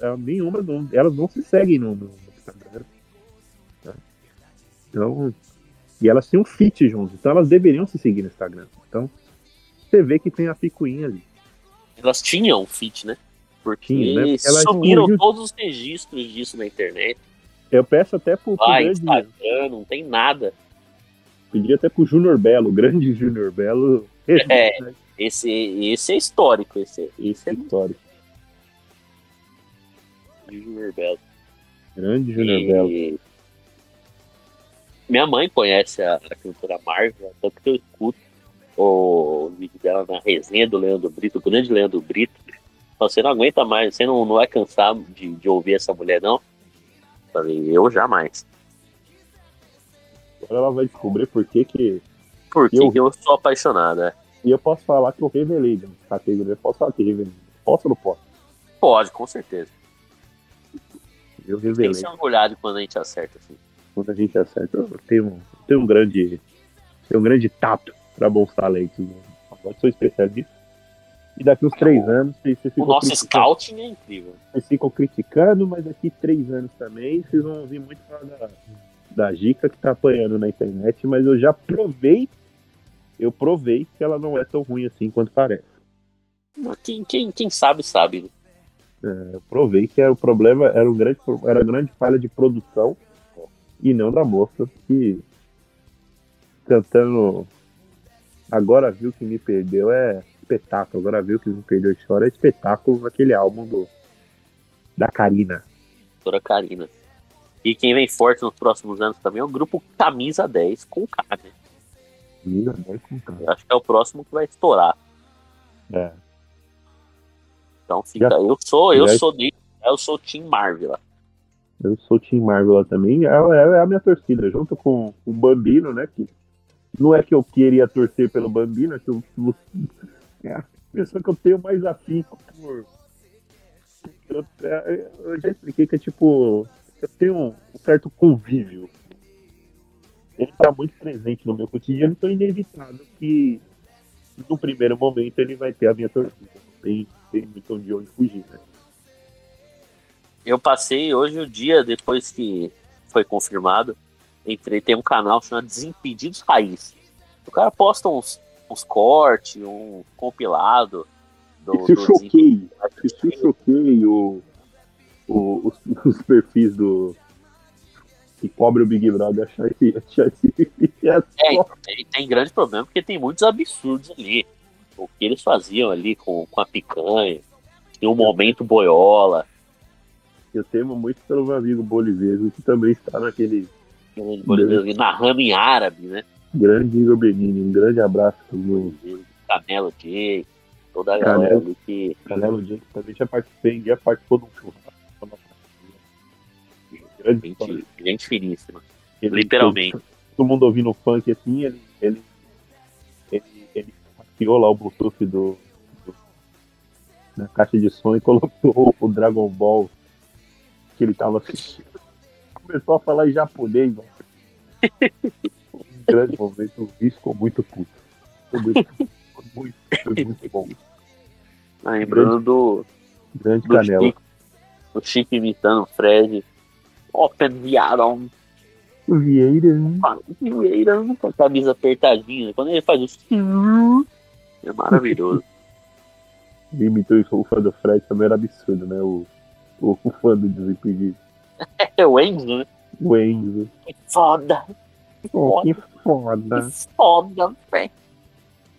é, nenhuma, não- elas não se seguem no, no Instagram. né? Então, e elas têm um fit juntos, então elas deveriam se seguir no Instagram. Então, você vê que tem a picuinha ali. Elas tinham um fit, né? Porque Tinha, né? Porque ela sumiram explodiu. todos os registros disso na internet. Eu peço até Vai, grande, Instagram, não tem nada. Pedi até pro Júnior Belo, o grande Júnior Belo, É. Esse, esse é histórico, esse, esse esse é história. de Junior Belo. Grande Júnior E- Belo. Minha mãe conhece a, a cantora Marvel, tanto que eu escuto o vídeo dela na resenha do Leandro Brito, o grande Leandro Brito. Você não aguenta mais, você não, não vai cansar de, de ouvir essa mulher, não? Falei, eu jamais. Agora ela vai descobrir por que que. Porque Eu- eu, sou apaixonada. é. E eu posso falar que eu revelei categoria. Posso falar que revelei. Posso ou não posso? Pode, com certeza. Eu Tem revelei. que ser orgulhado quando a gente acerta. Assim. Quando a gente acerta, eu tenho, eu tenho um grande. Tenho um grande tato para bons talentos. né? Agora sou especialista. E daqui uns três anos, vocês, vocês O ficam nosso criticando- scouting é incrível. vocês ficam criticando, mas daqui três anos também, vocês vão ouvir muito falar da, da Gica que tá apanhando na internet, mas eu já provei, eu provei que ela não é tão ruim assim quanto parece. Quem, quem, quem sabe, sabe. né? É, eu provei que era o problema, era um grande, era grande falha de produção e não da moça que cantando Agora viu que me perdeu é espetáculo, agora viu que me perdeu e chora é espetáculo naquele álbum do da Karina. Doutora Karina. E quem vem forte nos próximos anos também é o grupo Camisa 10 com K, né? Menina, vai com cara. Eu acho que é o próximo que vai estourar. É. Então fica. Já- eu sou, eu já- sou de, eu sou Team Marvel. Eu sou Team Marvel também. É, é- é a minha torcida, junto com o Bambino, né? Que não é que eu queria torcer pelo Bambino, é que eu, é a pessoa que eu tenho mais afinco por. Eu, eu já expliquei que é tipo. Eu tenho um certo convívio. Ele está muito presente no meu cotidiano, então é inevitável que no primeiro momento ele vai ter a minha torcida. Não tem, tem muito onde onde fugir, né? Eu passei hoje o dia depois que foi confirmado. Entrei, tem um canal chamado Desimpedidos Raiz. O cara posta uns, uns cortes, um compilado do, Isso eu do choquei. Isso eu choquei o, o- os, os perfis do. Que cobre o Big Brother achar esse. Achar esse É, tem, tem grande problema porque tem muitos absurdos ali. O que eles faziam ali com, com a picanha. Tem um momento boiola. Eu temo muito pelo meu amigo Boliveiro, que também está naquele ali narrando em árabe, né? grande Igor Benini. Um grande abraço pro meu Canelo J, toda a galera Canelo. ali que. Canelo Dia, que também já participei, já participou de um churrasco. Grande Gente, gente finíssima. Ele- Literalmente. Todo mundo ouvindo funk assim, ele, ele, ele, ele lá o Bluetooth do, do- na caixa de som e colocou o Dragon Ball que ele tava assistindo. Começou a falar em japonês, mano. Um grande momento, o ficou muito puto. Ficou muito, ficou muito, foi muito bom. Lembrando do, Grande do canela. Chico, o Chico imitando o Fred. Open O Vieira, Vieira com a camisa apertadinha. Quando ele faz o. É maravilhoso. ele imitou o fã do Fred também era absurdo, né? O, o, o fã do Desimpedido. É o Enzo, né? O Enzo. Que foda, Oh, que foda. que foda, velho.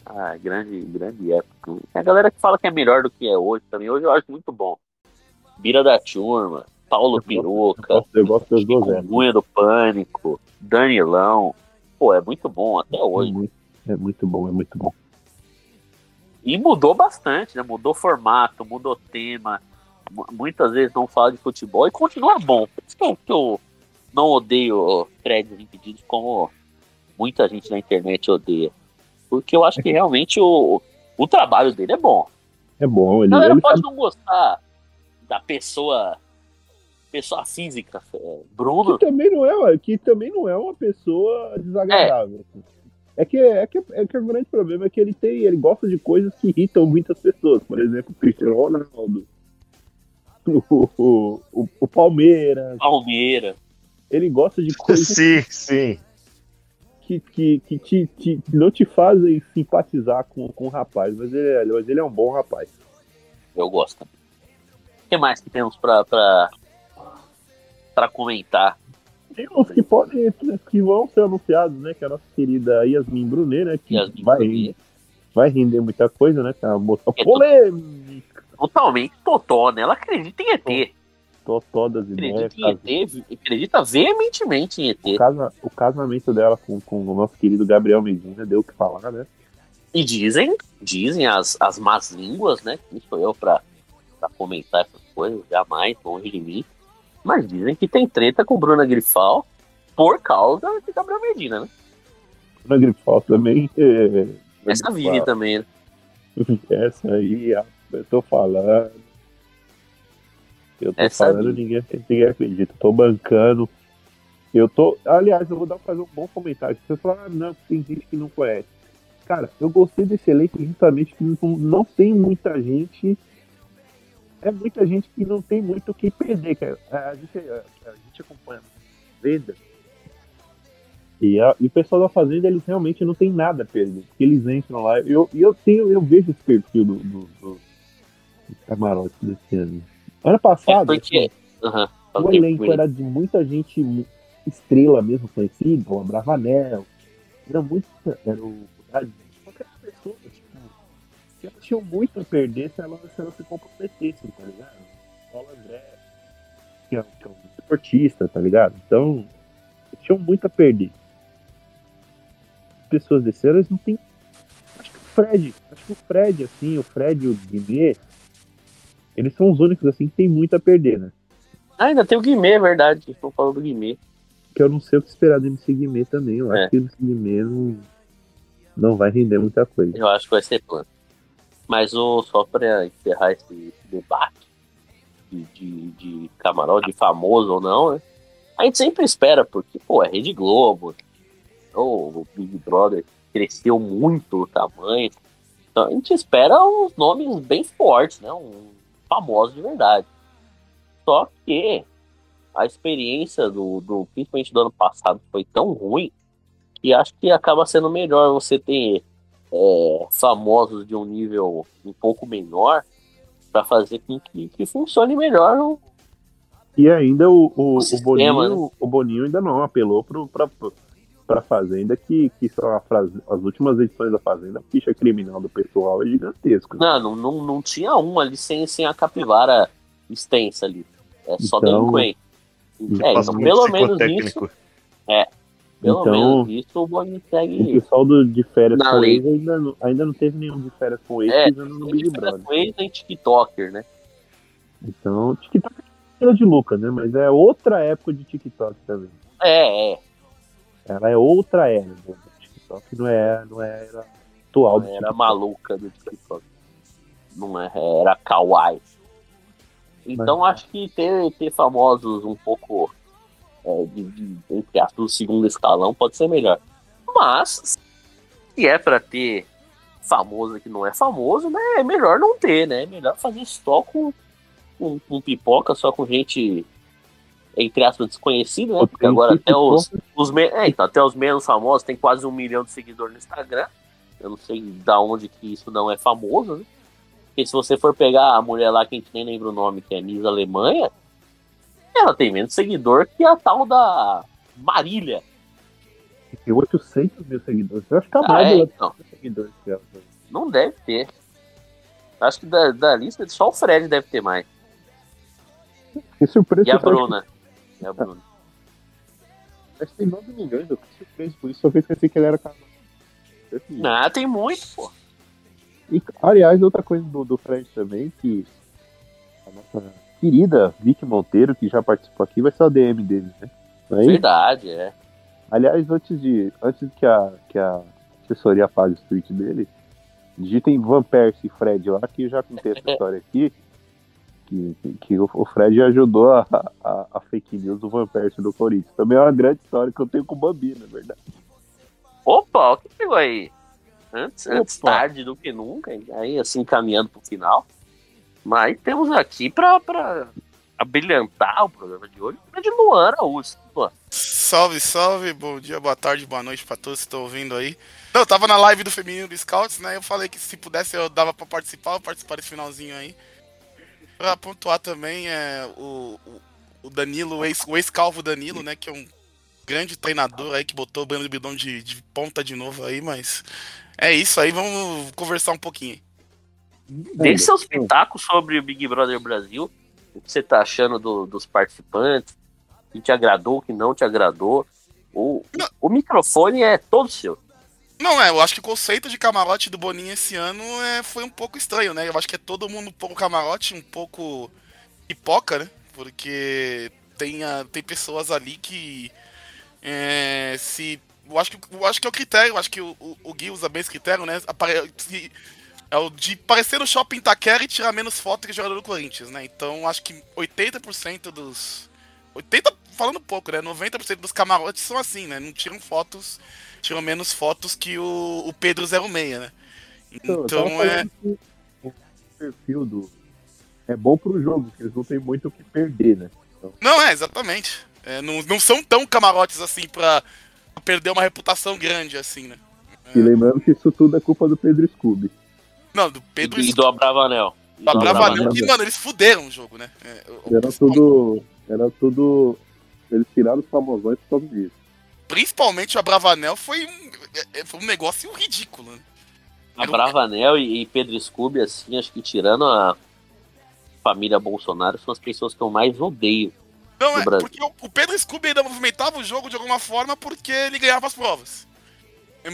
Ah, grande, grande época. Tem a galera que fala que é melhor do que é hoje também. Hoje eu acho muito bom. Bira da Turma, Paulo Eu gosto épocas. Cunha do Pânico, Danilão. Pô, é muito bom até É hoje. muito, é muito bom, é muito bom. E mudou bastante, né? Mudou formato, mudou tema. Mu- Muitas vezes não fala de futebol e continua bom. Por isso que eu, que eu não odeio Threads Impedidos como muita gente na internet odeia. Porque eu acho que realmente o, o trabalho dele é bom. É bom, A ele, galera ele pode sabe, não gostar da pessoa pessoa física. é, Bruno, que também não é, que também não é uma pessoa desagradável. É que, é, que, é que o grande problema é que ele tem, ele gosta de coisas que irritam muitas pessoas. Por exemplo, o Cristiano Ronaldo, o, o, o, o Palmeiras. Palmeira. Ele gosta de coisas Sim, sim. que, que, que te, te- não te fazem simpatizar com, com o rapaz, mas ele, é, mas ele é um bom rapaz. Eu gosto. O que mais que temos pra, pra, pra comentar? Tem uns que podem, que vão ser anunciados, né? Que é a nossa querida Yasmin Brunet, né? Que Yasmin vai, Brunet. vai render muita coisa, né? Que é uma moça É, polêmica. Totalmente totó, né? Ela acredita em ET. Totó das ideias. Acredita em ET, acredita veementemente em ET. O, casa, o casamento dela com, com o nosso querido Gabriel Medina deu o que falar, né? E dizem, dizem as, as más línguas, né? Quem sou eu pra, pra comentar essas coisas? Jamais, longe de mim. Mas dizem que tem treta com Bruna Grifal por causa de Gabriel Medina, né? Na Grifal também. É, Essa vive também, né? Essa aí, eu tô falando. Eu tô Essa falando, vive. ninguém, ninguém acredita. Eu tô bancando. Eu tô. Aliás, eu vou dar fazer um bom comentário. Você fala, ah, não, tem gente que não conhece. Cara, eu gostei desse elenco justamente que não, não tem muita gente. É muita gente que não tem muito o que perder. Cara. A, gente, a, a gente acompanha a Fazenda. E, a- e o pessoal da Fazenda, eles realmente não tem nada a perder. Porque eles entram lá. Eu, e eu tenho, eu vejo esse perfil do, do, do, do camarote desse ano. Ano É passado, porque. Aham. o elenco era de muita gente estrela mesmo conhecida, o Abravanel. Era muito. Era o. que elas tinham muito a perder se elas, se elas se comprometessem, tá ligado? O Paulo André, que é, que é um esportista, tá ligado? Então, tinham muito a perder. Pessoas desse ano, eles não tem. Acho que o Fred, acho que o Fred, assim, o Fred e o Guimê, eles são os únicos, assim, que tem muito a perder, né? Ah, ainda tem o Guimê, é verdade. Estou falando do Guimê. que eu não sei o que esperar do MC Guimê também. Eu É. acho que o MC Guimê não, não vai render muita coisa. Eu acho que vai ser plano. Mas o, só para encerrar esse, debate de, de, de camarote, de famoso ou não, né? A gente sempre espera, porque, pô, é Rede Globo, ou o Big Brother cresceu muito o tamanho. Então a gente espera uns nomes bem fortes, né? Um famoso de verdade. Só que a experiência do, do principalmente do ano passado foi tão ruim que acho que acaba sendo melhor você ter é, famosos de um nível um pouco menor para fazer com que, que funcione melhor o, E ainda o, o, O sistema, Boninho, o Boninho ainda não apelou pro, pra, pra Fazenda, que, que são as últimas edições da Fazenda, a ficha criminal do pessoal é gigantesco. Não, não, não, não tinha um ali sem, sem a capivara extensa ali. É só Então, delinquente. É, então, pelo menos psicotécnico. isso, pelo Então, menos isso o Boninho O segue. pessoal do, de férias Na com ex ainda, não- ainda não teve nenhum de férias com ex É, pisando no Big Ele Brother. com ex em TikToker, né? Então, TikTok é de Luca, né? Mas é outra época de TikTok também. É, é. Ela é outra era. Né? TikTok não é, não é era atual do Era TikTok. maluca do TikTok. Não é, era kawaii. Então Mas- acho que ter, ter famosos um pouco é, de, entre aspas, do segundo escalão pode ser melhor. Mas, se é pra ter famoso que não é famoso, né? É melhor não ter, né? É melhor fazer só com, com, com pipoca, só com gente, entre aspas, desconhecida, né? Porque agora até os, os, me- é, então, até os menos famosos tem quase um milhão de seguidores no Instagram. Eu não sei da onde que isso não é famoso, né? Porque se você for pegar a mulher lá que a gente nem lembra o nome, que é Miss Alemanha, ela tem menos seguidor que a tal da Marília. Tem 800 mil seguidores. Eu acho que tá Ah, mais é, de 800 então, seguidores que ela. não deve ter. Acho que da, da lista só o Fred deve ter mais. Que surpresa. E a que Bruna. E a Bruna. que- Acho que tem 9 milhões. Eu fiquei surpreso por isso. Só que eu esqueci que ele era casado. Ah, tem muito, pô. E, aliás, outra coisa do, do Fred também, que a nossa querida Vicky Monteiro, que já participou aqui, vai ser a DM dele, né? Aí, Verdade, é. aliás, antes de antes que a, que a assessoria apague o tweet dele, digitem Van Persie e Fred lá, que eu já contei essa história aqui, que, que, que o, Fred ajudou a, a, a fake news do Van Persie do Corinthians. Também é uma grande história que eu tenho com o Bambi, na verdade. Opa, o que pegou aí? Antes, antes tarde do que nunca, aí assim caminhando pro final. Mas temos aqui pra abrilhantar o programa de hoje o de Luan Araújo. Luan. Salve, salve, bom dia, boa tarde, boa noite pra todos que estão ouvindo aí. Não, eu tava na live do Feminino do Scouts, né? Eu falei que se pudesse eu dava pra participar, eu participar desse finalzinho aí. Pra pontuar também é, o, o- Danilo, o ex- ex-calvo Danilo, né? Que é um grande treinador aí que botou o Breno Bidon de, de ponta de novo aí, mas é isso aí, vamos conversar um pouquinho. Dê seus pitacos sobre o Big Brother Brasil. O que você tá achando do- dos participantes? O que te agradou, o que não te agradou. O, Não. o microfone é todo seu. Não, é, eu acho que o conceito de camarote do Boninho esse ano é, foi um pouco estranho, né? Eu acho que é todo mundo um pouco camarote, um pouco pipoca, né? Porque tem, a- tem pessoas ali que é, se. Eu acho, que, eu acho que é o critério, eu acho que o, o, o Gui usa bem esse critério, né? Apare- se- é o de parecer no shopping Itaquera e tirar menos foto que jogador do Corinthians, né? Então acho que 80% dos. 80, falando pouco, né? 90% dos camarotes são assim, né? Não tiram fotos, tiram menos fotos que o, o Pedro 06, né? Então, Então é. o perfil do. É bom pro jogo, porque eles não têm muito o que perder, né? Não, é, exatamente. É, não, não são tão camarotes assim pra perder uma reputação grande, assim, né? E lembrando que isso tudo é culpa do Pedro Scooby. Não, do Pedro E do Abravanel. E do Pra Bravanel, Abravanel. que, mano, eles fuderam o jogo, né? É, o- Era tudo. Era tudo. Eles tiraram os famosões por causa disso. Principalmente o Abravanel foi um, é, é, foi um negócio ridículo. né? Abravanel e, e Pedro Scooby, assim, acho que tirando a família Bolsonaro, são as pessoas que eu mais odeio. Não, Do é, Brasil. porque o, o Pedro Scooby ainda movimentava o jogo de alguma forma porque ele ganhava as provas.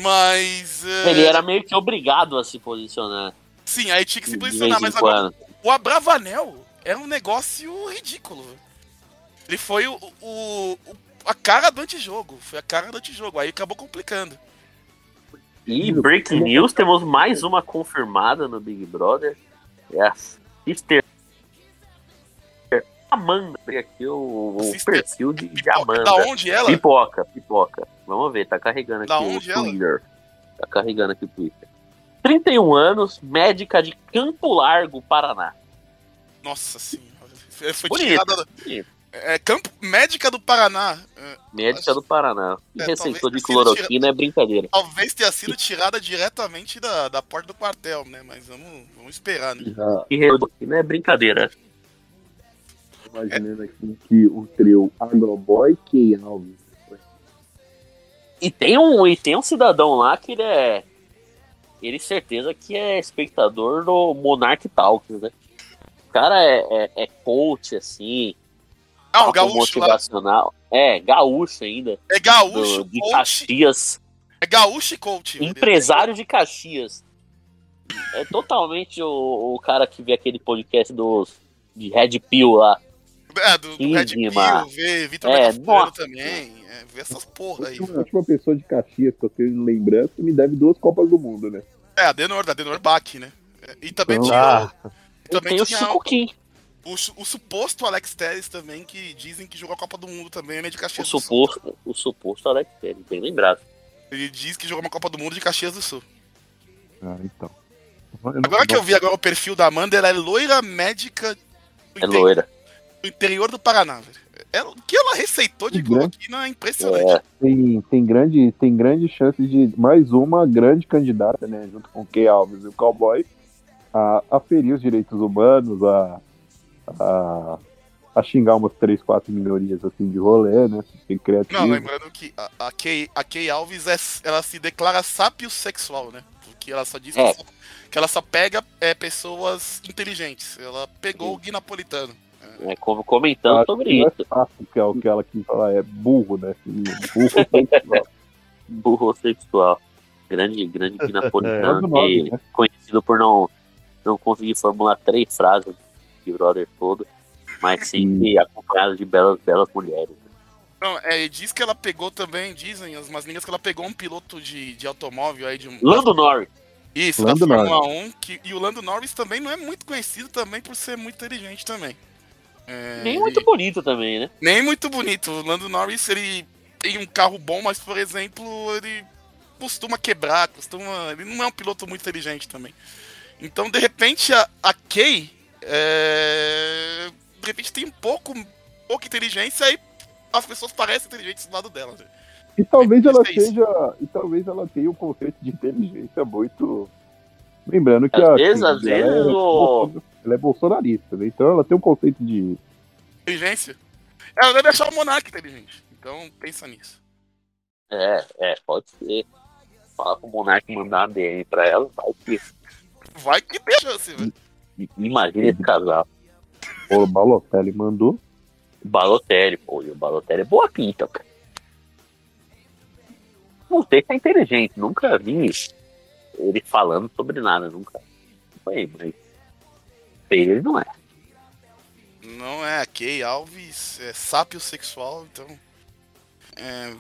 Mas. é, Ele era meio que obrigado a se posicionar. Sim, aí tinha que se posicionar, mas agora o Abravanel era um negócio ridículo. Ele foi o, o- o- a cara do antijogo. Foi a cara do antijogo. Aí acabou complicando. E Breaking News, temos mais uma confirmada no Big Brother. É a Sister Amanda. Abre aqui o, o perfil de, de Amanda. Da onde ela? Pipoca, pipoca. Vamos ver, tá carregando aqui Da o onde ela? Twitter. Tá carregando aqui o Twitter. 31 anos, médica de Campo Largo, Paraná. Nossa senhora. Foi Bonito. tirada. da- Bonito. É, campo Médica do Paraná. É, Médica do Paraná. E É, receitou de cloroquina é brincadeira. talvez tenha sido tirada diretamente da, da porta do quartel, né? Mas vamos, vamos esperar, né? E cloroquina é brincadeira. Imaginando aqui que o trio Agroboy Key Alves. E tem um, e tem um cidadão lá que ele é. Ele certeza que é espectador do Monarch Talks, né? O cara é, é, é coach, assim, Ah, o papo gaúcho lá. motivacional. É, gaúcho ainda. É gaúcho, do- de coach. Caxias. É gaúcho e coach. Empresário de Caxias. É totalmente o, o cara que vê aquele podcast dos, de Red Pill lá. É, do, do Red. Pill, vê Vitor É, também. É, vê essas porra aí. A última pessoa de Caxias que eu tenho lembrança me deve duas Copas do Mundo, né? É, a Denor, da Denor Bach, né? É, E também Então, tinha, Ah, e também Tem o tinha Chico o, su- o suposto Alex Telles também, que dizem que jogou a Copa do Mundo também, ele é de O Caxias do Sul. suposto, o suposto Alex Telles, bem lembrado. Ele diz que jogou uma Copa do Mundo de Caxias do Sul. Ah, então. Agora que eu vi agora o perfil da Amanda, ela é loira médica do, É loira. Do interior do Paraná, velho. Ela- o que ela receitou de Que grande. cloroquina é impressionante. É, Tem, tem, grande, tem grande chance de mais uma grande candidata, né? Junto com o Key Alves e o Cowboy, a, a ferir os direitos humanos, a, a, a xingar umas três, quatro minorias assim de rolê, né? Tem criativo. Não, lembrando que a, a, Kay, a Kay Alves, é, ela se declara sapiosexual, né? Porque ela só diz que, É. ela só, que ela só pega é, pessoas inteligentes. Ela pegou o Gui Napolitano. É, como comentando Acho sobre que não isso. é fácil que é o que ela quis falar, é burro, né? Burro sexual. Burro sexual. Grande, grande Napolitano, É, nome, que né? conhecido por não, não conseguir formular três frases Big Brother todo, mas sempre acompanhado de belas, belas mulheres. Não, é, e diz que ela pegou também, dizem as umas linhas que ela pegou um piloto de, de automóvel aí de um. Lando Norris. Isso, Lando da Fórmula 1. Que, e o Lando Norris também não é muito conhecido também por ser muito inteligente também. É, Nem ele- muito bonito também, né? Nem muito bonito. O Lando Norris, ele tem um carro bom, mas, por exemplo, ele costuma quebrar, costuma. Ele não é um piloto muito inteligente também. Então, de repente, a, a Kay, é, de repente tem um pouco, pouca inteligência e as pessoas parecem inteligentes do lado dela. né? E talvez ela é isso. seja. E talvez ela tenha um conceito de inteligência muito. Lembrando que Às a vezes, às dela vezes, é, o- ela é bolsonarista, né? Então ela tem um conceito de. Inteligência? Ela deve achar o Monark inteligente. Então pensa nisso. É, é, pode ser. Fala pro Monark mandar uma DM pra ela, vai que. Vai que tem chance, velho. Imagina esse casal. O Balotelli mandou. Balotelli, pô, e o Balotelli é boa pinta, cara. Não sei se é inteligente, nunca vi ele falando sobre nada, nunca. Foi, mas ele não é. Não é a Kay Alves, é sápio sexual, então. é,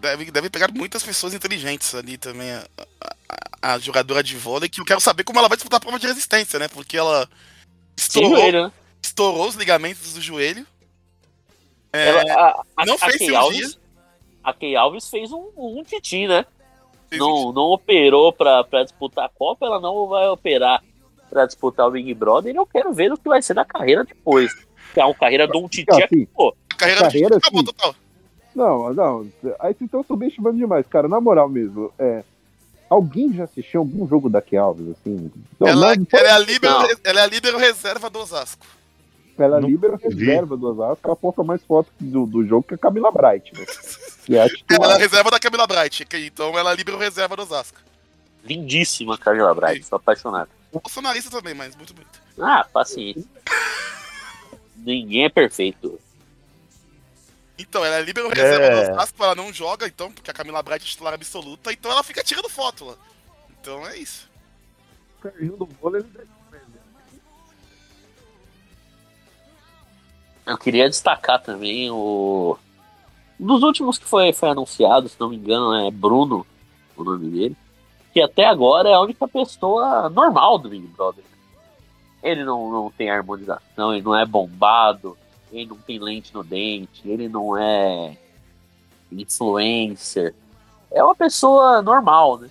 deve, deve pegar muitas pessoas inteligentes ali também. A, a- a jogadora de vôlei, que eu quero saber como ela vai disputar a prova de resistência, né? Porque ela estourou, joelho, né? estourou os ligamentos do joelho. É, Ela- a, não fez cirurgia. Alves, a Kay Alves fez um, um titi, né? fez Não, não operou pra, pra disputar a Copa, ela não vai operar pra disputar o Big Brother e eu quero ver o que vai ser da carreira depois. Que é uma carreira de um titi Assim, pô. a carreira, carreira, do acabou sim. total. Não, não. Aí vocês estão subestimando demais, cara. Na moral mesmo, é. Alguém já assistiu algum jogo da Key Alves, assim? Não, ela, não, ela é a líbero, ela é a líbero reserva do Osasco. ela é vi. reserva do Osasco, ela posta mais fotos do, do jogo que a Camila Bright, né? Que Ela é a reserva da Camila Bright, então ela é a líbero reserva do Osasco. Lindíssima Camila Bright, sou apaixonado. Bolsonarista também, mas muito bonita. Ah, paciência. Ninguém é perfeito. Então, ela é líbero reserva É. do Osasco, ela não joga, então, porque a Camila Bright é titular absoluta, então ela fica tirando foto lá. Então é isso. Carrinho do vôlei, Eu queria destacar também o. Um dos últimos que foi, foi anunciado, se não me engano, é Bruno, o nome dele. Que até agora é a única pessoa normal do Big Brother. Ele não, não tem harmonização, ele não é bombado, ele não tem lente no dente, ele não é influencer. É uma pessoa normal, né?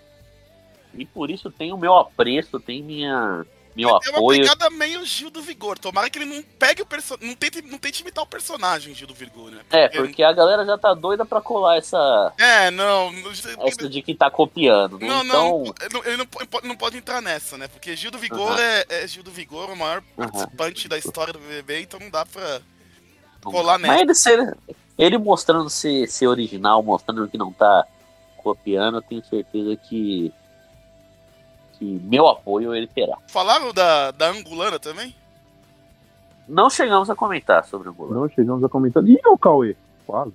E por isso tem o meu apreço, tem minha, meu Tem uma apoio. pegada meio Gil do Vigor. Tomara que ele não pegue o personagem. Não tente, não tente imitar o personagem Gil do Vigor, né? É, porque a galera já tá doida pra colar essa, É, não. essa de que tá copiando, né? Não, então, não, ele não, não pode, entrar nessa, né? Porque Gil do Vigor Aham. é, é Gil do Vigor, o maior Aham. participante da história do BBB, então não dá pra. colar mas nessa. ele, ser, ele mostrando ser, ser original, mostrando que não tá copiando, eu tenho certeza que, que meu apoio ele terá. Falaram da, da Angulana também? Não chegamos a comentar sobre o Golan. Não chegamos a comentar. Ih, o Cauê. Quase.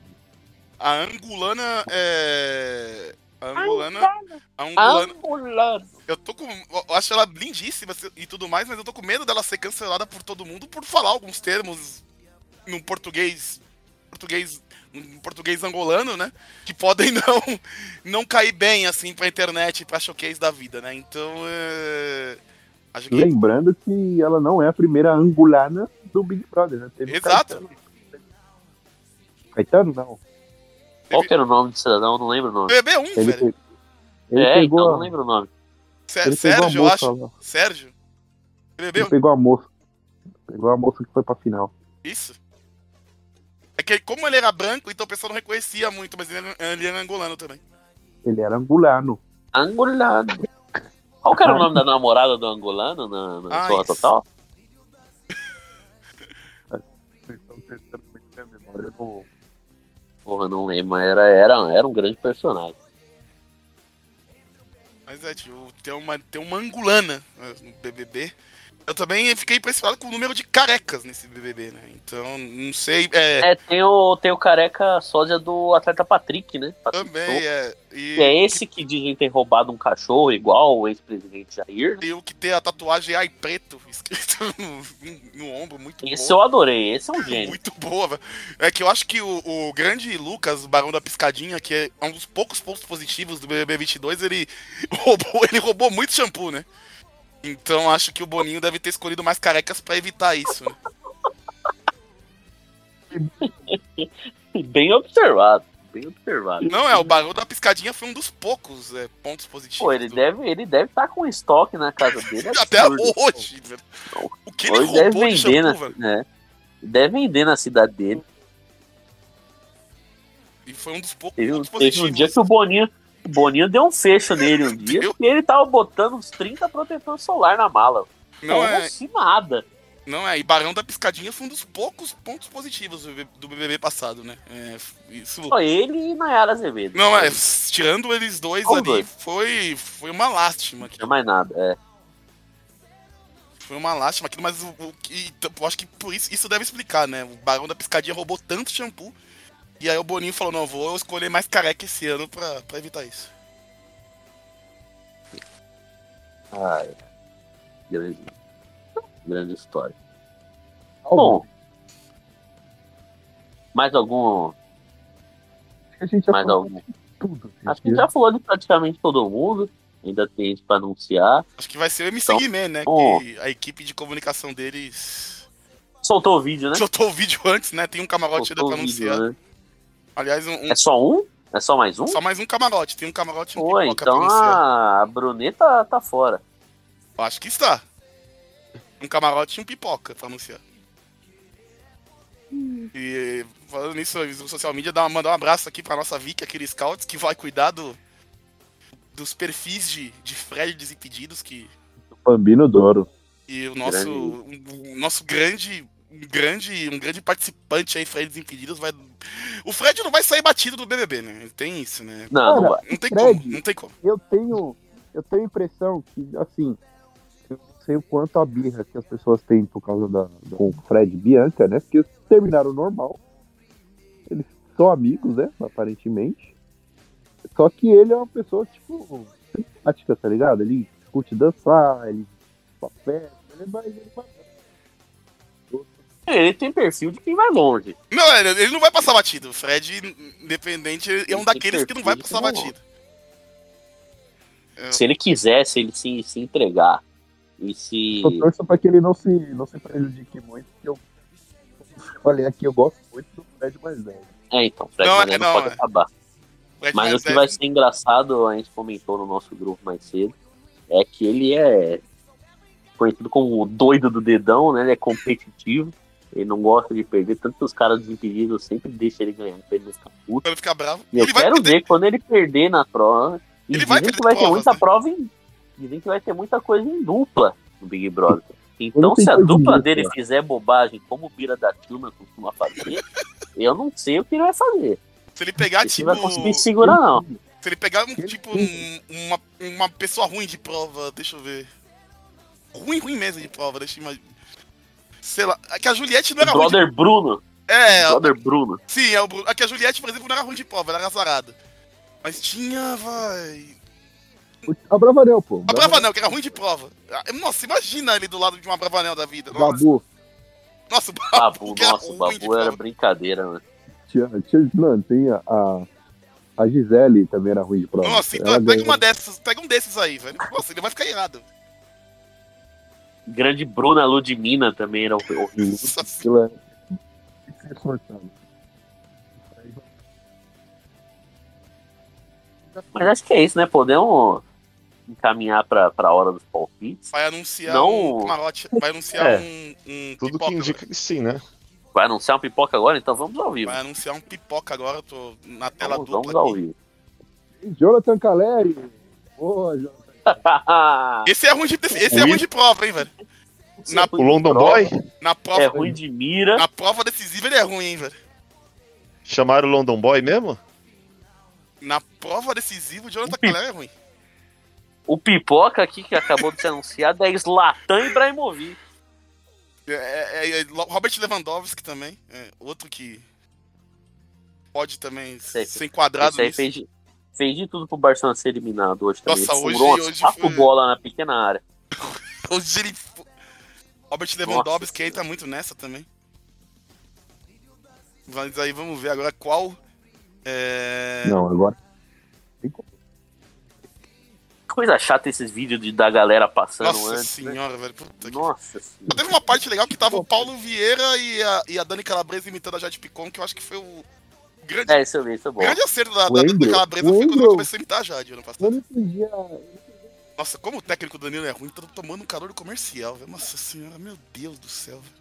A Angulana é. A Angulana. A Angulana. Eu tô com. Eu acho ela lindíssima e tudo mais, mas eu tô com medo dela ser cancelada por todo mundo por falar alguns termos num português. Português. Um português angolano, né? Que podem não, não cair bem, assim, pra internet, pra showcase da vida, né? Então, é... Acho que... Lembrando que ela não é a primeira angulana do Big Brother, né? Teve Exato. Caetano. Caetano, não. Qual que era o nome do cidadão? Eu não lembro o nome. BB1, Ele, velho. pe- ele é, pegou, então a- não lembro o nome. Sérgio, eu acho. lá. Sérgio. Ele BB1, pegou a moça. Pegou a moça que foi pra final. isso. É que como ele era branco, então o pessoal não reconhecia muito, mas ele era, ele era angolano também. Ele era angulano. Angolano. Qual que era o nome da namorada do angolano na, na Ah, isso. Total? Porra, não lembro, mas era, era, era um grande personagem. Mas é, tipo, tem uma, tem uma angolana né, no BBB. Eu também fiquei impressionado com o número de carecas nesse BBB, né? Então, não sei. É, É, tem o, tem o careca sósia do atleta Patrick, né? Patrick também Souza. é. E é esse que dizem ter roubado um cachorro igual o ex-presidente Jair. tem o que tem a tatuagem Ai Preto escrito no, no ombro, muito Esse boa. eu adorei, esse é um gênio. Muito boa, velho. É que eu acho que o, o grande Lucas, o Barão da Piscadinha, que é um dos poucos pontos positivos do BBB 22, ele roubou, ele roubou muito shampoo, né? Então acho que o Boninho deve ter escolhido mais carecas pra evitar isso, né? Bem observado. bem observado. Não, é, o barulho da piscadinha foi um dos poucos é, pontos positivos. Pô, ele do- deve ele deve estar com estoque na casa dele. Até absurdo. hoje, velho. O que ele Hoje deve roubou de vender, shampoo, na, né? Deve vender na cidade dele. E foi um dos poucos Teve, um- pontos teve um positivos. dia que o Boninho, o Boninho deu um fecho nele um dia, porque ele tava botando uns 30 protetores solar na mala. Não Como é, se nada. não é. E Barão da Piscadinha foi um dos poucos pontos positivos do BBB do BBB passado, né? É, isso. Só ele e Nayara Azevedo. Não, é, tirando eles dois ali, dois. foi, foi uma lástima. Não tinha mais nada. É. Foi uma lástima aquilo, mas o, o que- eu acho que por isso, isso deve explicar, né? O Barão da Piscadinha roubou tanto shampoo. E aí o Boninho falou, não, vou escolher mais careca esse ano pra, pra evitar isso. Ai, grande, grande história. Bom, mais algum. Acho que a gente já Mais falou algum? de tudo. Acho que já falou de praticamente todo mundo. Ainda tem isso pra anunciar. Acho que vai ser o MC Então, Guimê, né? bom. Que a equipe de comunicação deles Soltou o vídeo, né? soltou o vídeo antes, né? Tem um camarote ainda pra vídeo, anunciar. né? Aliás, um, um- É só um? É só mais um? só mais um camarote. Tem um camarote e um Pô, pipoca então anunciar. a Bruneta tá fora. Acho que está. Um camarote e um pipoca pra anunciar. E falando nisso, o social media dá, mandar um abraço aqui pra nossa Vicky, aquele Scouts, que vai cuidar do, dos perfis de, de Fred Desimpedidos, que Bambino Douro. e o nosso, um- o nosso grande, um grande, um grande participante aí, Fred Desimpedidos, vai. O Fred não vai sair batido do BBB, né? Tem isso, né? Não, não Cara. Não tem Fred. como, não tem como. Eu tenho, eu tenho a impressão que, assim, eu não sei o quanto a birra que as pessoas têm por causa da, do com o Fred e Bianca, né? Porque terminaram normal. Eles são amigos, né? Aparentemente. Só que ele é uma pessoa, tipo, simpática, tá ligado? Ele curte dançar, ele pra festa, ele vai, ele vai. Ele tem perfil de quem vai longe. Não, ele ele não vai passar batido. O Fred, independente, é um Ele daqueles que não vai passar não. batido. É. Se ele quiser, se ele se, se entregar e se. Só torço pra que ele não se, não se prejudique muito, porque eu falei aqui, eu gosto muito do Fred mais velho. É, então, Fred Não, Mané é, não, não, pode é. acabar. Fred Mas mais o que velho. vai ser engraçado, a gente comentou no nosso grupo mais cedo, é que ele é conhecido como o doido do dedão, né? Ele é competitivo, ele não gosta de perder, tanto que os caras desimpedidos sempre deixam ele ganhar, pra ele não ficar puto. Pra ele ficar bravo. E eu ele vai quero perder. ver quando ele perder na prova. E Ele vai dizem que perder vai ter muita né? prova em. Dizem que vai ter muita coisa em dupla no Big Brother. Então, não se a dupla dele fizer bobagem como o Bira da Tilma costuma fazer, eu não sei o que ele vai fazer. Se ele pegar, Ele tipo. vai conseguir segurar, não. Se ele pegar, um, tipo, um- uma, uma pessoa ruim de prova, deixa eu ver. Ruim, ruim mesmo de prova, deixa eu imaginar. Sei lá. É que a Juliette não era ruim. Brother Bruno. De... É, Brother Bruno. sim, é o Bruno. É que a Juliette, por exemplo, não era ruim de prova, ela era azarada. Mas tinha, vai. A Bravanel, pô. A Bravanel, que era ruim de prova. Ah, Nossa, imagina ele do lado de uma Bravanel da vida. Nossa, Babu. nossa o Babu, era nossa, o ruim Babu era prova. brincadeira, mano. Tinha, tinha, mano, tem a, a, Gisele também era ruim de prova. Nossa, então Ela pega uma dessas, pega um desses aí, velho. Nossa, ele vai ficar irado. Grande Bruna Ludmina também era ser sortado. Mas acho que é isso, né? Podemos encaminhar pra, pra hora dos palpites. Vai anunciar Não. um camarote, vai anunciar É. um, um Tudo pipoca. que indica que sim, né? Vai anunciar um pipoca agora, então vamos ao vivo. Vai anunciar um pipoca agora, eu tô na tela Vamos, dupla vamos ao aqui. vivo. Jonathan Caleri. Boa, Jonathan. Esse é ruim de, esse é ruim de prova, hein, velho. Na- O London Boy? Na prova, É ruim de mira. na prova decisiva ele é ruim, hein, velho. Chamaram o London Boy mesmo? Na prova decisiva o Jonathan O pi- Calera é ruim. O pipoca aqui que acabou de ser anunciado é Zlatan Ibrahimovic. É, é- é Robert Lewandowski também, é outro que pode também ser enquadrado Esse aí nisso. fez fez de tudo pro Barcelona ser eliminado hoje também. Nossa, Ele hoje- hoje quatro foi- bolas na pequena área. Hoje ele... Robert Lewandowski aí tá muito nessa também. Mas aí vamos ver agora qual... É... Não, agora. Coisa chata esses vídeos de, da galera passando Nossa antes. né? senhora, velho. Puta que... Nossa senhora. Teve uma parte legal que tava o Paulo Vieira e a, e a Dani Calabresa imitando a Jade Picon, que eu acho que foi o, Grande, É, isso é isso é bom. grande acerto da, da, daquela Brenda o foi quando começou a imitar já, de ano passado. Eu não entendi a. Nossa, como o técnico Danilo é ruim, tá tomando um calor comercial, velho. Nossa senhora, meu Deus do céu. velho.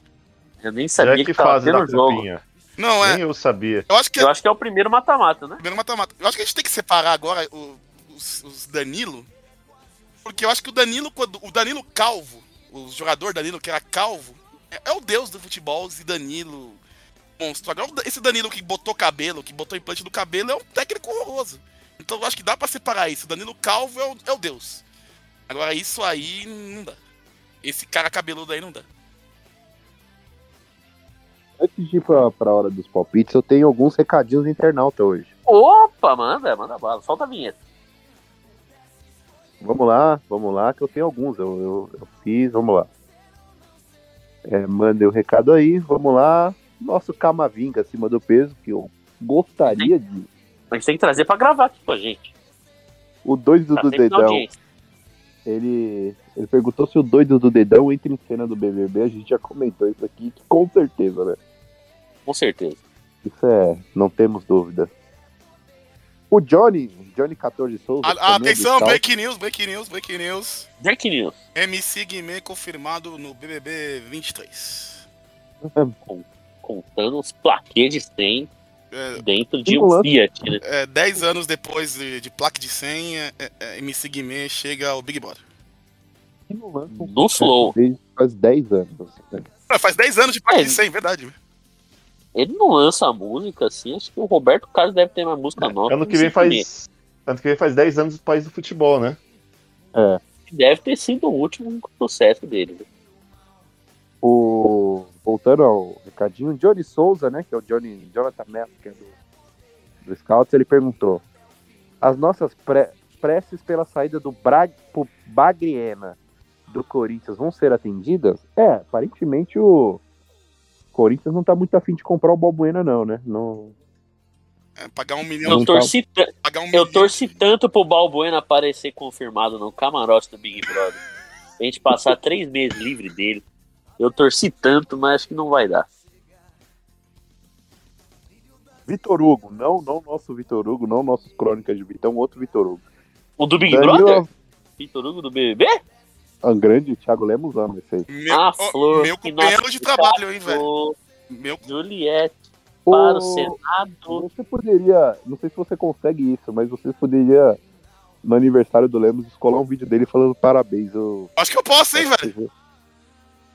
Eu nem sabia que que tava tendo jogo. copinha. Não, é. Nem eu sabia. Eu acho que é Eu acho que é o primeiro mata-mata, né? primeiro mata-mata. Eu acho que a gente tem que separar agora o- os, os Danilo. Porque eu acho que o Danilo, quando. O Danilo calvo, o jogador Danilo que era calvo, é, é o deus do futebol, esse Danilo monstro. Agora, esse Danilo que botou cabelo, que botou implante do cabelo, é um técnico horroroso. Então eu acho que dá pra separar isso. O Danilo calvo é o, é o deus. Agora isso aí não dá. Esse cara cabeludo aí não dá. Antes de ir pra, pra hora dos palpites, eu tenho alguns recadinhos do internauta hoje. Opa, manda, manda bala. Solta a vinheta. Vamos lá, vamos lá, que eu tenho alguns. Eu, eu, eu fiz, vamos lá. É, mandei o recado aí, vamos lá. Nosso Camavinga acima do peso, que eu gostaria de. A gente tem que trazer pra gravar aqui com a gente. O doido Tá do dedão. Ele, ele perguntou se o doido do dedão entra em cena do BBB. A gente já comentou isso aqui, que com certeza, né? Com certeza. Isso é, não temos dúvida. O Johnny, Johnny 14 Souza. A- é atenção, break news, break news, break news. Jack News. MC Guimê confirmado no BBB 23. Contando os plaquês de 100 É, dentro de Um. Fiat, né? é, 10 anos depois de, de placa de 100, é, é, MC Guimê chega ao Big Brother. Não No Flow. desde faz 10 anos. né? Ah, faz 10 anos de placa É. de 100, verdade. Ele não lança a música assim. Acho que o Roberto Carlos deve ter uma música nova. Ano que vem faz. Ano que vem faz 10 anos do país do futebol, né? É. Deve ter sido o último sucesso dele. né? O, voltando ao recadinho, Johnny Souza, né? Que é o Johnny, Jonathan Mello, que é do, do Scouts, ele perguntou: As nossas pre- preces pela saída do Bra, Bagriena do Corinthians vão ser atendidas? É, aparentemente o Corinthians não tá muito afim de comprar o Balbuena, não, né? Não, É, pagar um milhão. Eu torci, Pagar um eu torci tanto pro Balbuena aparecer confirmado no camarote do Big Brother. A gente passar três meses livre dele. Eu torci tanto, mas acho que não vai dar. Vitor Hugo, não, não nosso Vitor Hugo, não nossos Crônicas de Vitão, outro Vitor Hugo. O do Big Danilo- Brother? Vitor Hugo do BBB? Um grande Thiago Lemos ama esse aí. Meu, a ó, flor meu companheiro de trabalho, hein, velho. Meu Juliette para o Senado. Você poderia, não sei se você consegue isso, mas você poderia, no aniversário do Lemos, descolar um vídeo dele falando parabéns. Eu, Acho que eu posso, hein, velho.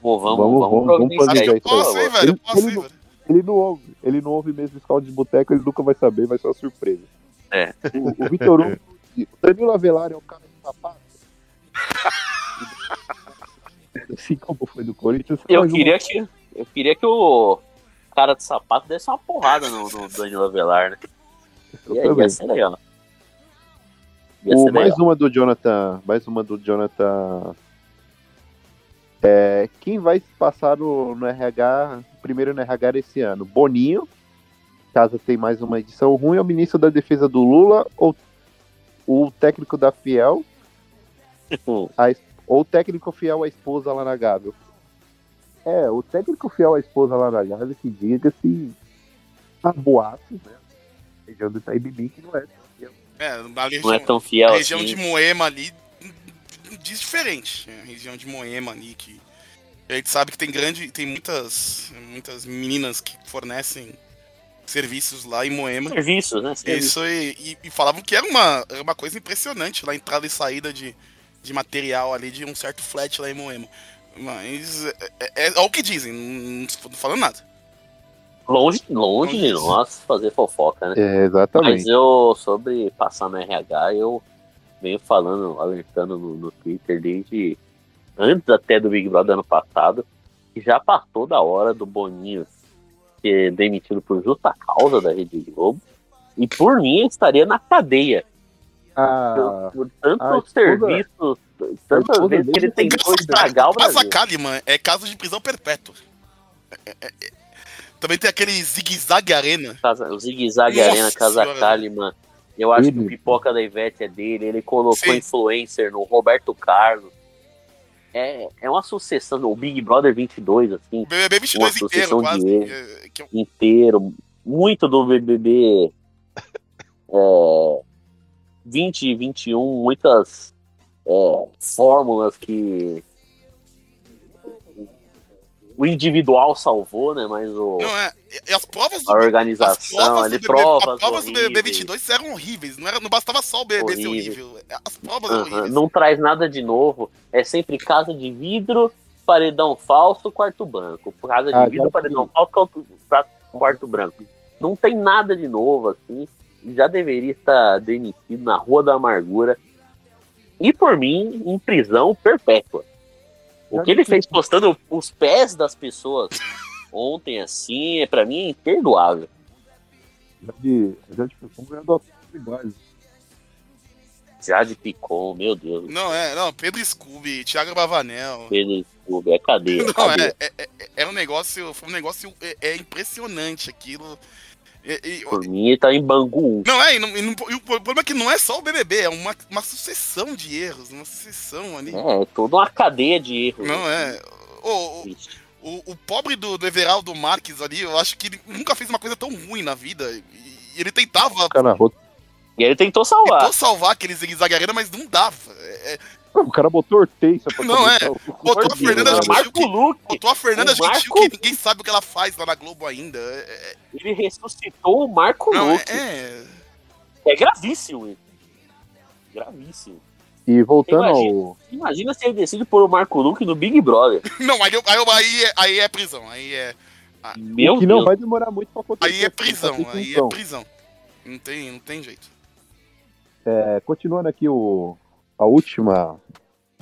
Pô, vamos, Vamos- vamos, vamos- eu isso, posso, hein, velho. Eu Ele- posso, ele não- velho. Ele não ouve, ele não ouve mesmo Scout de Boteco, ele nunca vai saber, vai ser uma surpresa. É. O, o Vitor Hugo, o Danilo Avelar é o cara do sapato. assim como foi do Corinthians. Eu queria que, eu queria que o cara de sapato desse uma porrada no, no Danilo Avelar, né? uma- Ia, eu também. ia ser legal. Ia O, ser mais legal. uma do Jonathan. Mais uma do Jonathan. É, quem vai passar no, no RH, primeiro no RH esse ano? Boninho, caso tem mais uma edição ruim, é o ministro da Defesa do Lula ou o técnico da Fiel, a ou o técnico fiel à esposa lá na Gávea. É, o técnico fiel à esposa lá na Gávea que diga se há boatos, né? Região do Itaibimi que não é. É, região, Não é tão fiel a região assim. de Moema ali diz diferente. É, A região de Moema ali que a gente sabe que tem grande, tem muitas, muitas meninas que fornecem serviços lá em Moema. Serviços, né? Serviços. Isso e, e- e falavam que era uma, era uma coisa impressionante lá, entrada e saída de, de material ali de um certo flat lá em Moema. Mas é, é- é o que dizem, não estou falando nada. Longe, longe de Longe. nós fazer fofoca, né? É, exatamente. Mas eu, sobre passar no RH, eu venho falando, alertando no, no Twitter desde antes até do Big Brother ano passado, que já passou da hora do Boninho ser demitido por justa causa da Rede Globo. E por mim estaria na cadeia. Ah, Por, tantos esposa- serviços, tantas vezes que ele tentou estragar o Casa Brasil. Kalimann é caso de prisão perpétua. É- é- é- Também tem aquele zigue-zague arena. Casa, o Zig Zag Nossa Arena, Casa. Kalimann. Eu acho que Ele- o Pipoca da Ivete é dele. Ele colocou Sim. influencer no Roberto Carlos. É, é uma sucessão. O Big Brother 22, assim, O BBB 22 Uma inteiro, sucessão quase. é, que é um- inteiro. muito do BBB é, 20 e 21, muitas é, fórmulas que o individual salvou, né? Mas o, Não é. E as provas a as organização, provas do BBB provas as provas do horríveis. BBB 22 eram horríveis. Não, era, não bastava só o BBB ser horrível. As provas eram Aham, horríveis. Não traz nada de novo. É sempre casa de vidro, paredão falso, quarto branco. Casa de Ah, vidro, paredão falso, quarto branco. Não tem nada de novo, assim. Já deveria estar demitido na Rua da Amargura. E por mim, em prisão perpétua. O que ele fez postando os pés das pessoas ontem, assim, é para mim é imperdoável. Já de, já de Picon ganhou. Jade Picon, meu Deus. Não, é, não, Pedro Scooby, Thiago Bavanel. Pedro Scooby, é cadeia. Não, cadeia. é, é, é, é um negócio, foi um negócio, é, é impressionante aquilo. E- e- Por mim, ele tá em Bangu 1. não é, e, não- e não- e o problema é que não é só o BBB, é uma, uma sucessão de erros, uma sucessão ali. É, toda uma cadeia de erros. Não é. O, o, o, o pobre do, do Everaldo Marques ali, eu acho que ele nunca fez uma coisa tão ruim na vida. E ele tentava cara, E ele tentou salvar. tentou salvar aqueles zigue-zague mas não dava. É, é, o cara botou Hortência pra Não, é. botou a Fernanda mano. Gentil, Marco que, Luque, botou a Fernanda O Gentil, Marco- que ninguém sabe o que ela faz lá na Globo ainda. É, é- ele ressuscitou o Marco não, Luque. é, É, gravíssimo isso. Gravíssimo. E voltando Imagina. ao. Imagina se ele decide pôr o Marco Luque no Big Brother. Não, aí, aí, aí, é, aí é prisão. Aí é, Meu o que não Deus. vai demorar muito pra acontecer. aí é porque prisão. Aí é prisão. Não tem, não tem jeito. É, continuando aqui o, a última,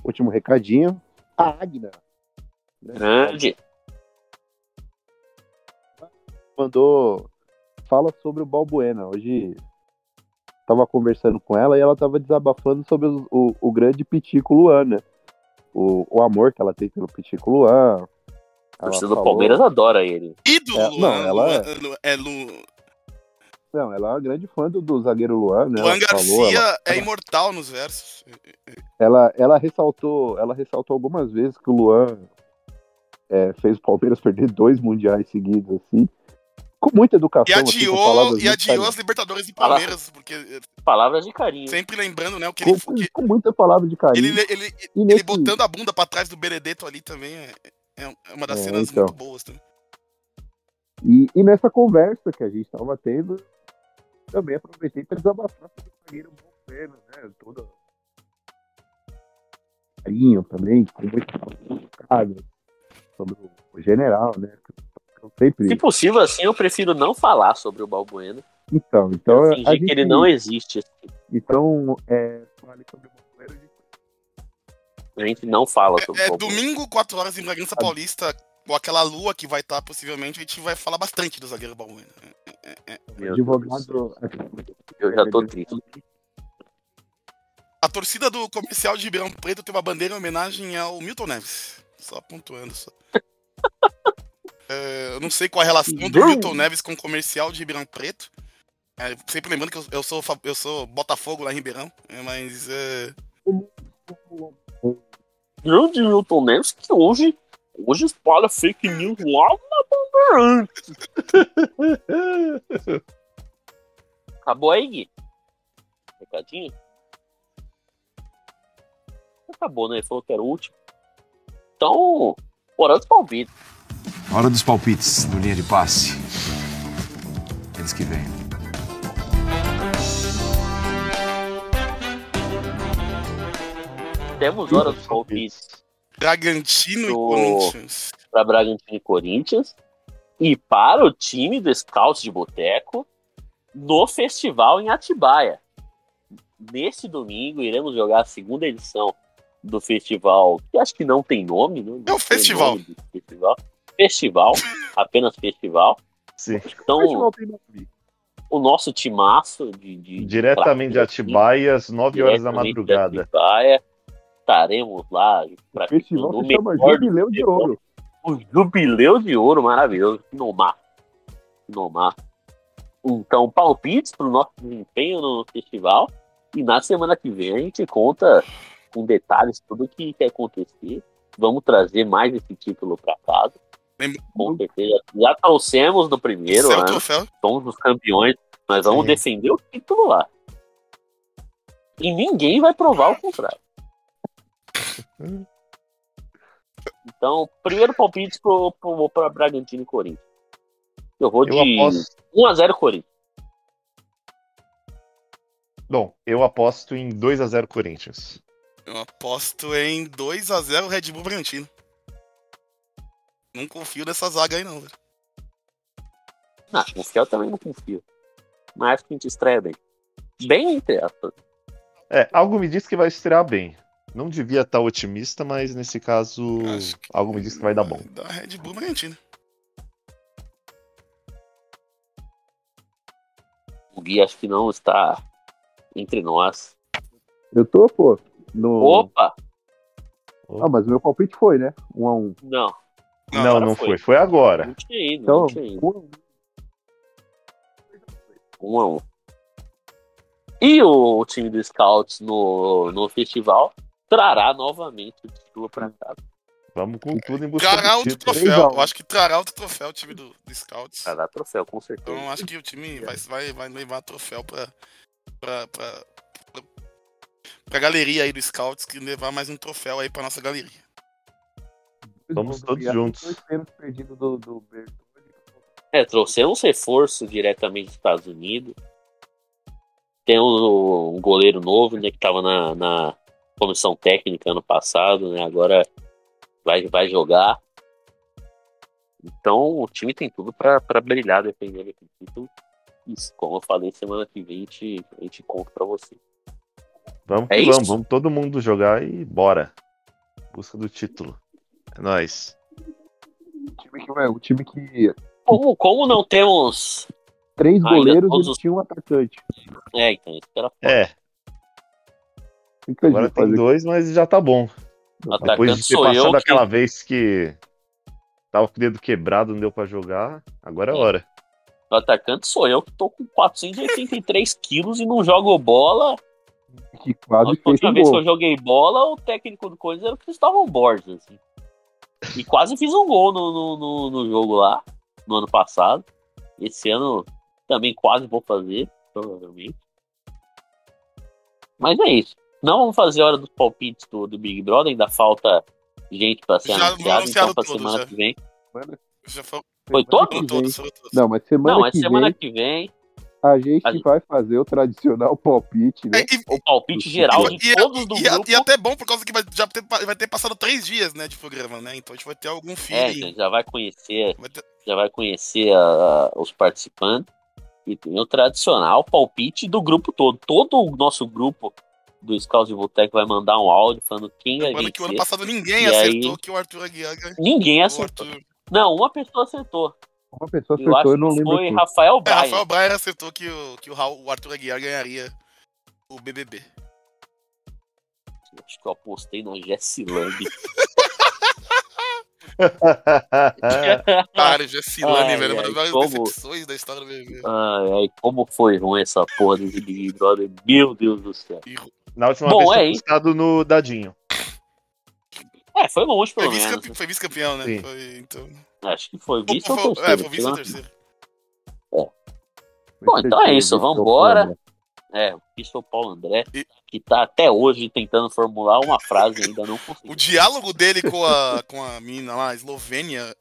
último recadinho. A Agna né, Grande. mandou fala sobre o Balbuena. Hoje tava conversando com ela e ela tava desabafando sobre o, o, o grande Pitico Luan, né? O, o amor que ela tem pelo Pitico Luan. A torcida do falou- Palmeiras adora ele. Ídolo, É, não, Luan, ela Luan, é- Lu- é Lu, Não, ela é uma grande fã do, do zagueiro Luan, né? Luan Ela falou, Garcia ela- é imortal nos versos. ela, ela ressaltou, ela ressaltou algumas vezes que o Luan é, fez o Palmeiras perder dois mundiais seguidos, assim, com muita educação. E assim, com adiou, palavras e adiou as Libertadores do Fala. Palmeiras, porque eh, Palavras de carinho. sempre lembrando, né, o que ele, com, que com muita palavra de carinho. ele, ele, e ele nesse- botando a bunda pra trás do Benedetto ali também é, é uma das É, cenas então. muito boas também. E, e nessa conversa que a gente estava tendo, também aproveitei para desabafar sobre o zagueiro Bolsena, né? Todo carinho também, com muito complicado sobre o, general, né? Eu sempre. Se possível, assim, eu prefiro não falar sobre o Balbuena. Então, então a Fingir gente, que ele não existe. assim. Então, é, fale sobre o Bolsena. a gente- A gente não fala sobre É, o Balbuena. domingo, 4 horas em Bragança. Paulista, com aquela lua que vai estar possivelmente, a gente vai falar bastante do zagueiro Balbuena. Meu Deus do céu. Advogado. Eu já tô triste. A torcida do comercial de Ribeirão Preto tem uma bandeira em homenagem ao Milton Neves. Só pontuando só. É, eu não sei qual a relação do. Milton Neves com o comercial de Ribeirão Preto. É, sempre lembrando que eu, eu sou, eu sou Botafogo lá em Ribeirão, é, mas é, Grande Milton Neves que hoje, hoje espalha fake news lá na Bandeirantes. Acabou aí, Gui? Recadinho? Acabou, né? Ele falou que era o último. Então, hora dos palpites. Hora dos palpites do linha de passe. Eles que vêm. Temos hora dos palpites Bragantino e Corinthians. para Bragantino e Corinthians e para o time do Scout de Boteco no festival em Atibaia. Neste domingo iremos jogar a segunda edição do festival, que acho que não tem nome, né? Não É o tem festival. nome Festival, festival apenas festival. Sim. Então, Festival tem nome. o nosso timaço de, de Diretamente de Atibaia, às 9 horas da diretamente de madrugada. Atibaia, estaremos lá O para festival no se chama Jubileu de Ouro. o Jubileu de Ouro maravilhoso. Nomar. Nomar. Então, palpites para o nosso desempenho no festival. E na semana que vem a gente conta com detalhes tudo o que quer acontecer. Vamos trazer mais esse título para casa. Com certeza. Já trouxemos no primeiro Esse é o ano, somos os campeões, mas vamos Sim. defender o título lá. E ninguém vai provar o contrário. Então, primeiro palpite pro, pro, pra Bragantino e Corinthians. Eu vou de Eu aposto. 1x0 Corinthians. Bom, eu aposto em 2x0 Corinthians. Eu aposto em 2x0 Red Bull Bragantino. Não confio nessa zaga aí, não, velho. Não, confiar eu também não confio. Mas acho que a gente estreia bem. Bem entre aspas. É, algo me diz que vai estrear bem. Não devia estar otimista, mas nesse caso, que- algo me diz que vai dar bom. Da Red Bull Bragantino. O Gui acho que não está entre nós. Eu tô, pô. No... Opa! Ah, mas o meu palpite foi, né? Um a um. Não, Não, não, agora foi. foi. Foi agora. não tinha ido, Então, não tinha ido. um a um. Um a um. E o time do Scouts no, no festival trará novamente o título pra casa. Vamos com tudo em busca Trará do outro título. Troféu. Eu acho que trará outro troféu o time do, do Scouts. Trará troféu, com certeza. Então acho que o time vai, vai, vai levar troféu pra, pra, pra, pra, pra galeria aí do Scouts, que levar mais um troféu aí pra nossa galeria. Vamos todos juntos. Dois pênaltis perdidos do, do. É, trouxemos reforço diretamente dos Estados Unidos. Tem um, um goleiro novo, né, que estava na, na comissão técnica ano passado, né? Agora vai, vai jogar. Então o time tem tudo para brilhar defendendo esse título. Isso, como eu falei, semana que vem a gente, a gente conta para você. Vamos É vamos, vamos todo mundo jogar e bora. Busca do título. É nóis. O time que, o time que. Como, como não temos. Três goleiros e os- tinha um atacante. É, então, isso era É, Que a agora tem fazer? dois, mas já tá bom. Depois atacante de ter passado que- aquela vez que tava com o dedo quebrado, não deu pra jogar, agora é hora. O atacante sou eu que tô com 483 quilos e não jogo bola. Que A quase fez última vez que gol. eu joguei bola, o técnico do Corinthians era o Cristóvão Borges. Assim. E quase fiz um gol no, no, no- no jogo lá, no ano passado. Esse ano também quase vou fazer, provavelmente. Mas é isso. Não vamos fazer a hora dos palpites do, do Big Brother, ainda falta gente pra ser Já anunciado, então pra tudo, semana já. que vem. Já foi Foi todos, todos. Não, mas semana Não, mas que semana vem que vem a gente a gente- vai fazer o tradicional palpite, né? É, e, o palpite geral de e- todos do e- e- grupo. e até bom por causa que vai, já ter, vai ter passado três dias, né, de programa, né? Então a gente vai ter algum É, feeling. gente, já vai conhecer vai ter- já vai conhecer a- os participantes e tem o tradicional palpite do grupo todo. Todo o nosso grupo do Scouts de Boteco vai mandar um áudio falando quem vai Lembrando que o ano vencer. passado ninguém E acertou aí- que o Arthur Aguiar ganhou. Ninguém acertou. Arthur... Não, uma pessoa acertou. Uma pessoa Eu acho acertou, eu não que lembro. foi quem. Rafael É, Bryan. Rafael Breyer acertou que o, que o, Raul- o Arthur Aguiar ganharia o BBB. Acho que eu apostei na Jessilane. Cara, Jessilane, Ai, velho, uma das maiores como- decepções da história do BBB. ai, ai, como foi ruim essa porra desse Big Brother. Meu Deus do céu. E Na última Bom, vez é foi isso. postado no Dadinho. É, foi longe Foi pelo menos. vice-campe- foi vice-campeão, né? Sim. Foi, então... Acho que foi vice Foi- ou foi- é, terceiro. foi vice ou terceiro. Bom, então é isso, embora. plano. É, o Pistol Paulo André, E- que tá até hoje tentando formular uma frase e ainda não conseguiu. O diálogo dele com a, com a mina lá, a Eslovênia,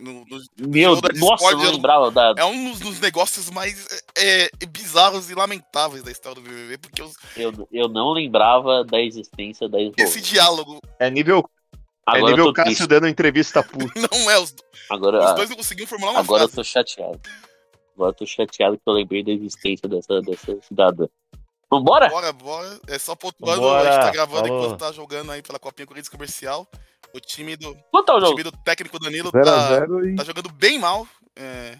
no, no- Meu Deus, nossa, Discord, eu não eu- lembrava da. é um dos, dos negócios mais é, é, bizarros e lamentáveis da história do BBB, porque os- Eu, eu não lembrava da existência da esse Eslovênia. diálogo É nível, é Agora eu nível Cássio triste. dando entrevista puta. não é. Os, Agora, os dois não conseguiam formular uma agora eu frase. tô chateado. Agora eu tô chateado que eu lembrei da existência dessa, dessa cidadã. Vambora? Bora, bora. É só Vambora, a gente tá gravando falou. enquanto tá jogando aí pela Copinha Corinthians Comercial. O time do, é o o time do técnico Danilo 0x0 tá, e tá jogando bem mal. É,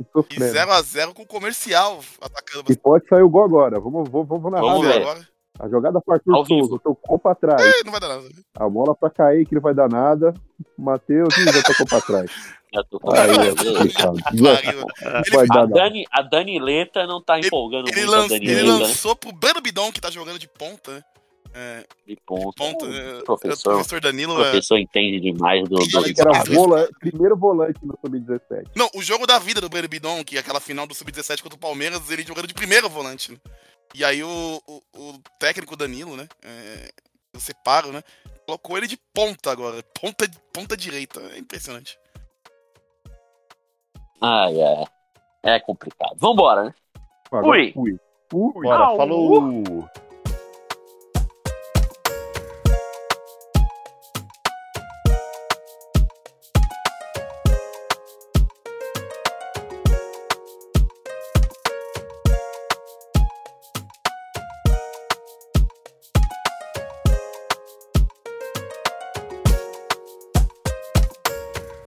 e sofrendo. 0x0 com o comercial atacando E pode sair o gol agora. Vamos, vamos, vamos narrar. Vamos ver. agora. A jogada para Arthur. Souza. Tocou pra trás. É, não vai dar nada. A bola pra cair, que não vai dar nada. Matheus já tocou pra trás. Ele- Ele- A. Dani, a Dani Leta não tá empolgando Ele, muito a lan- Dani ele né? lançou pro Breno Bidon, que tá jogando de ponta, né? É, De ponta. ponta. O é, o professor, professor Danilo o é. professor entende demais do, do Acho que era vola- primeiro volante no Sub-17. Não, o jogo da vida do Breno Bidon, que é aquela final do Sub-17 contra o Palmeiras, ele jogando de primeiro volante. né? E aí o, o, o técnico Danilo, né? É, eu separo, né? Colocou ele de ponta agora. Ponta, ponta direita. É impressionante. Ai, é. É complicado. Vambora, né? Agora Fui. fui. Fui. Bora, Au. falou!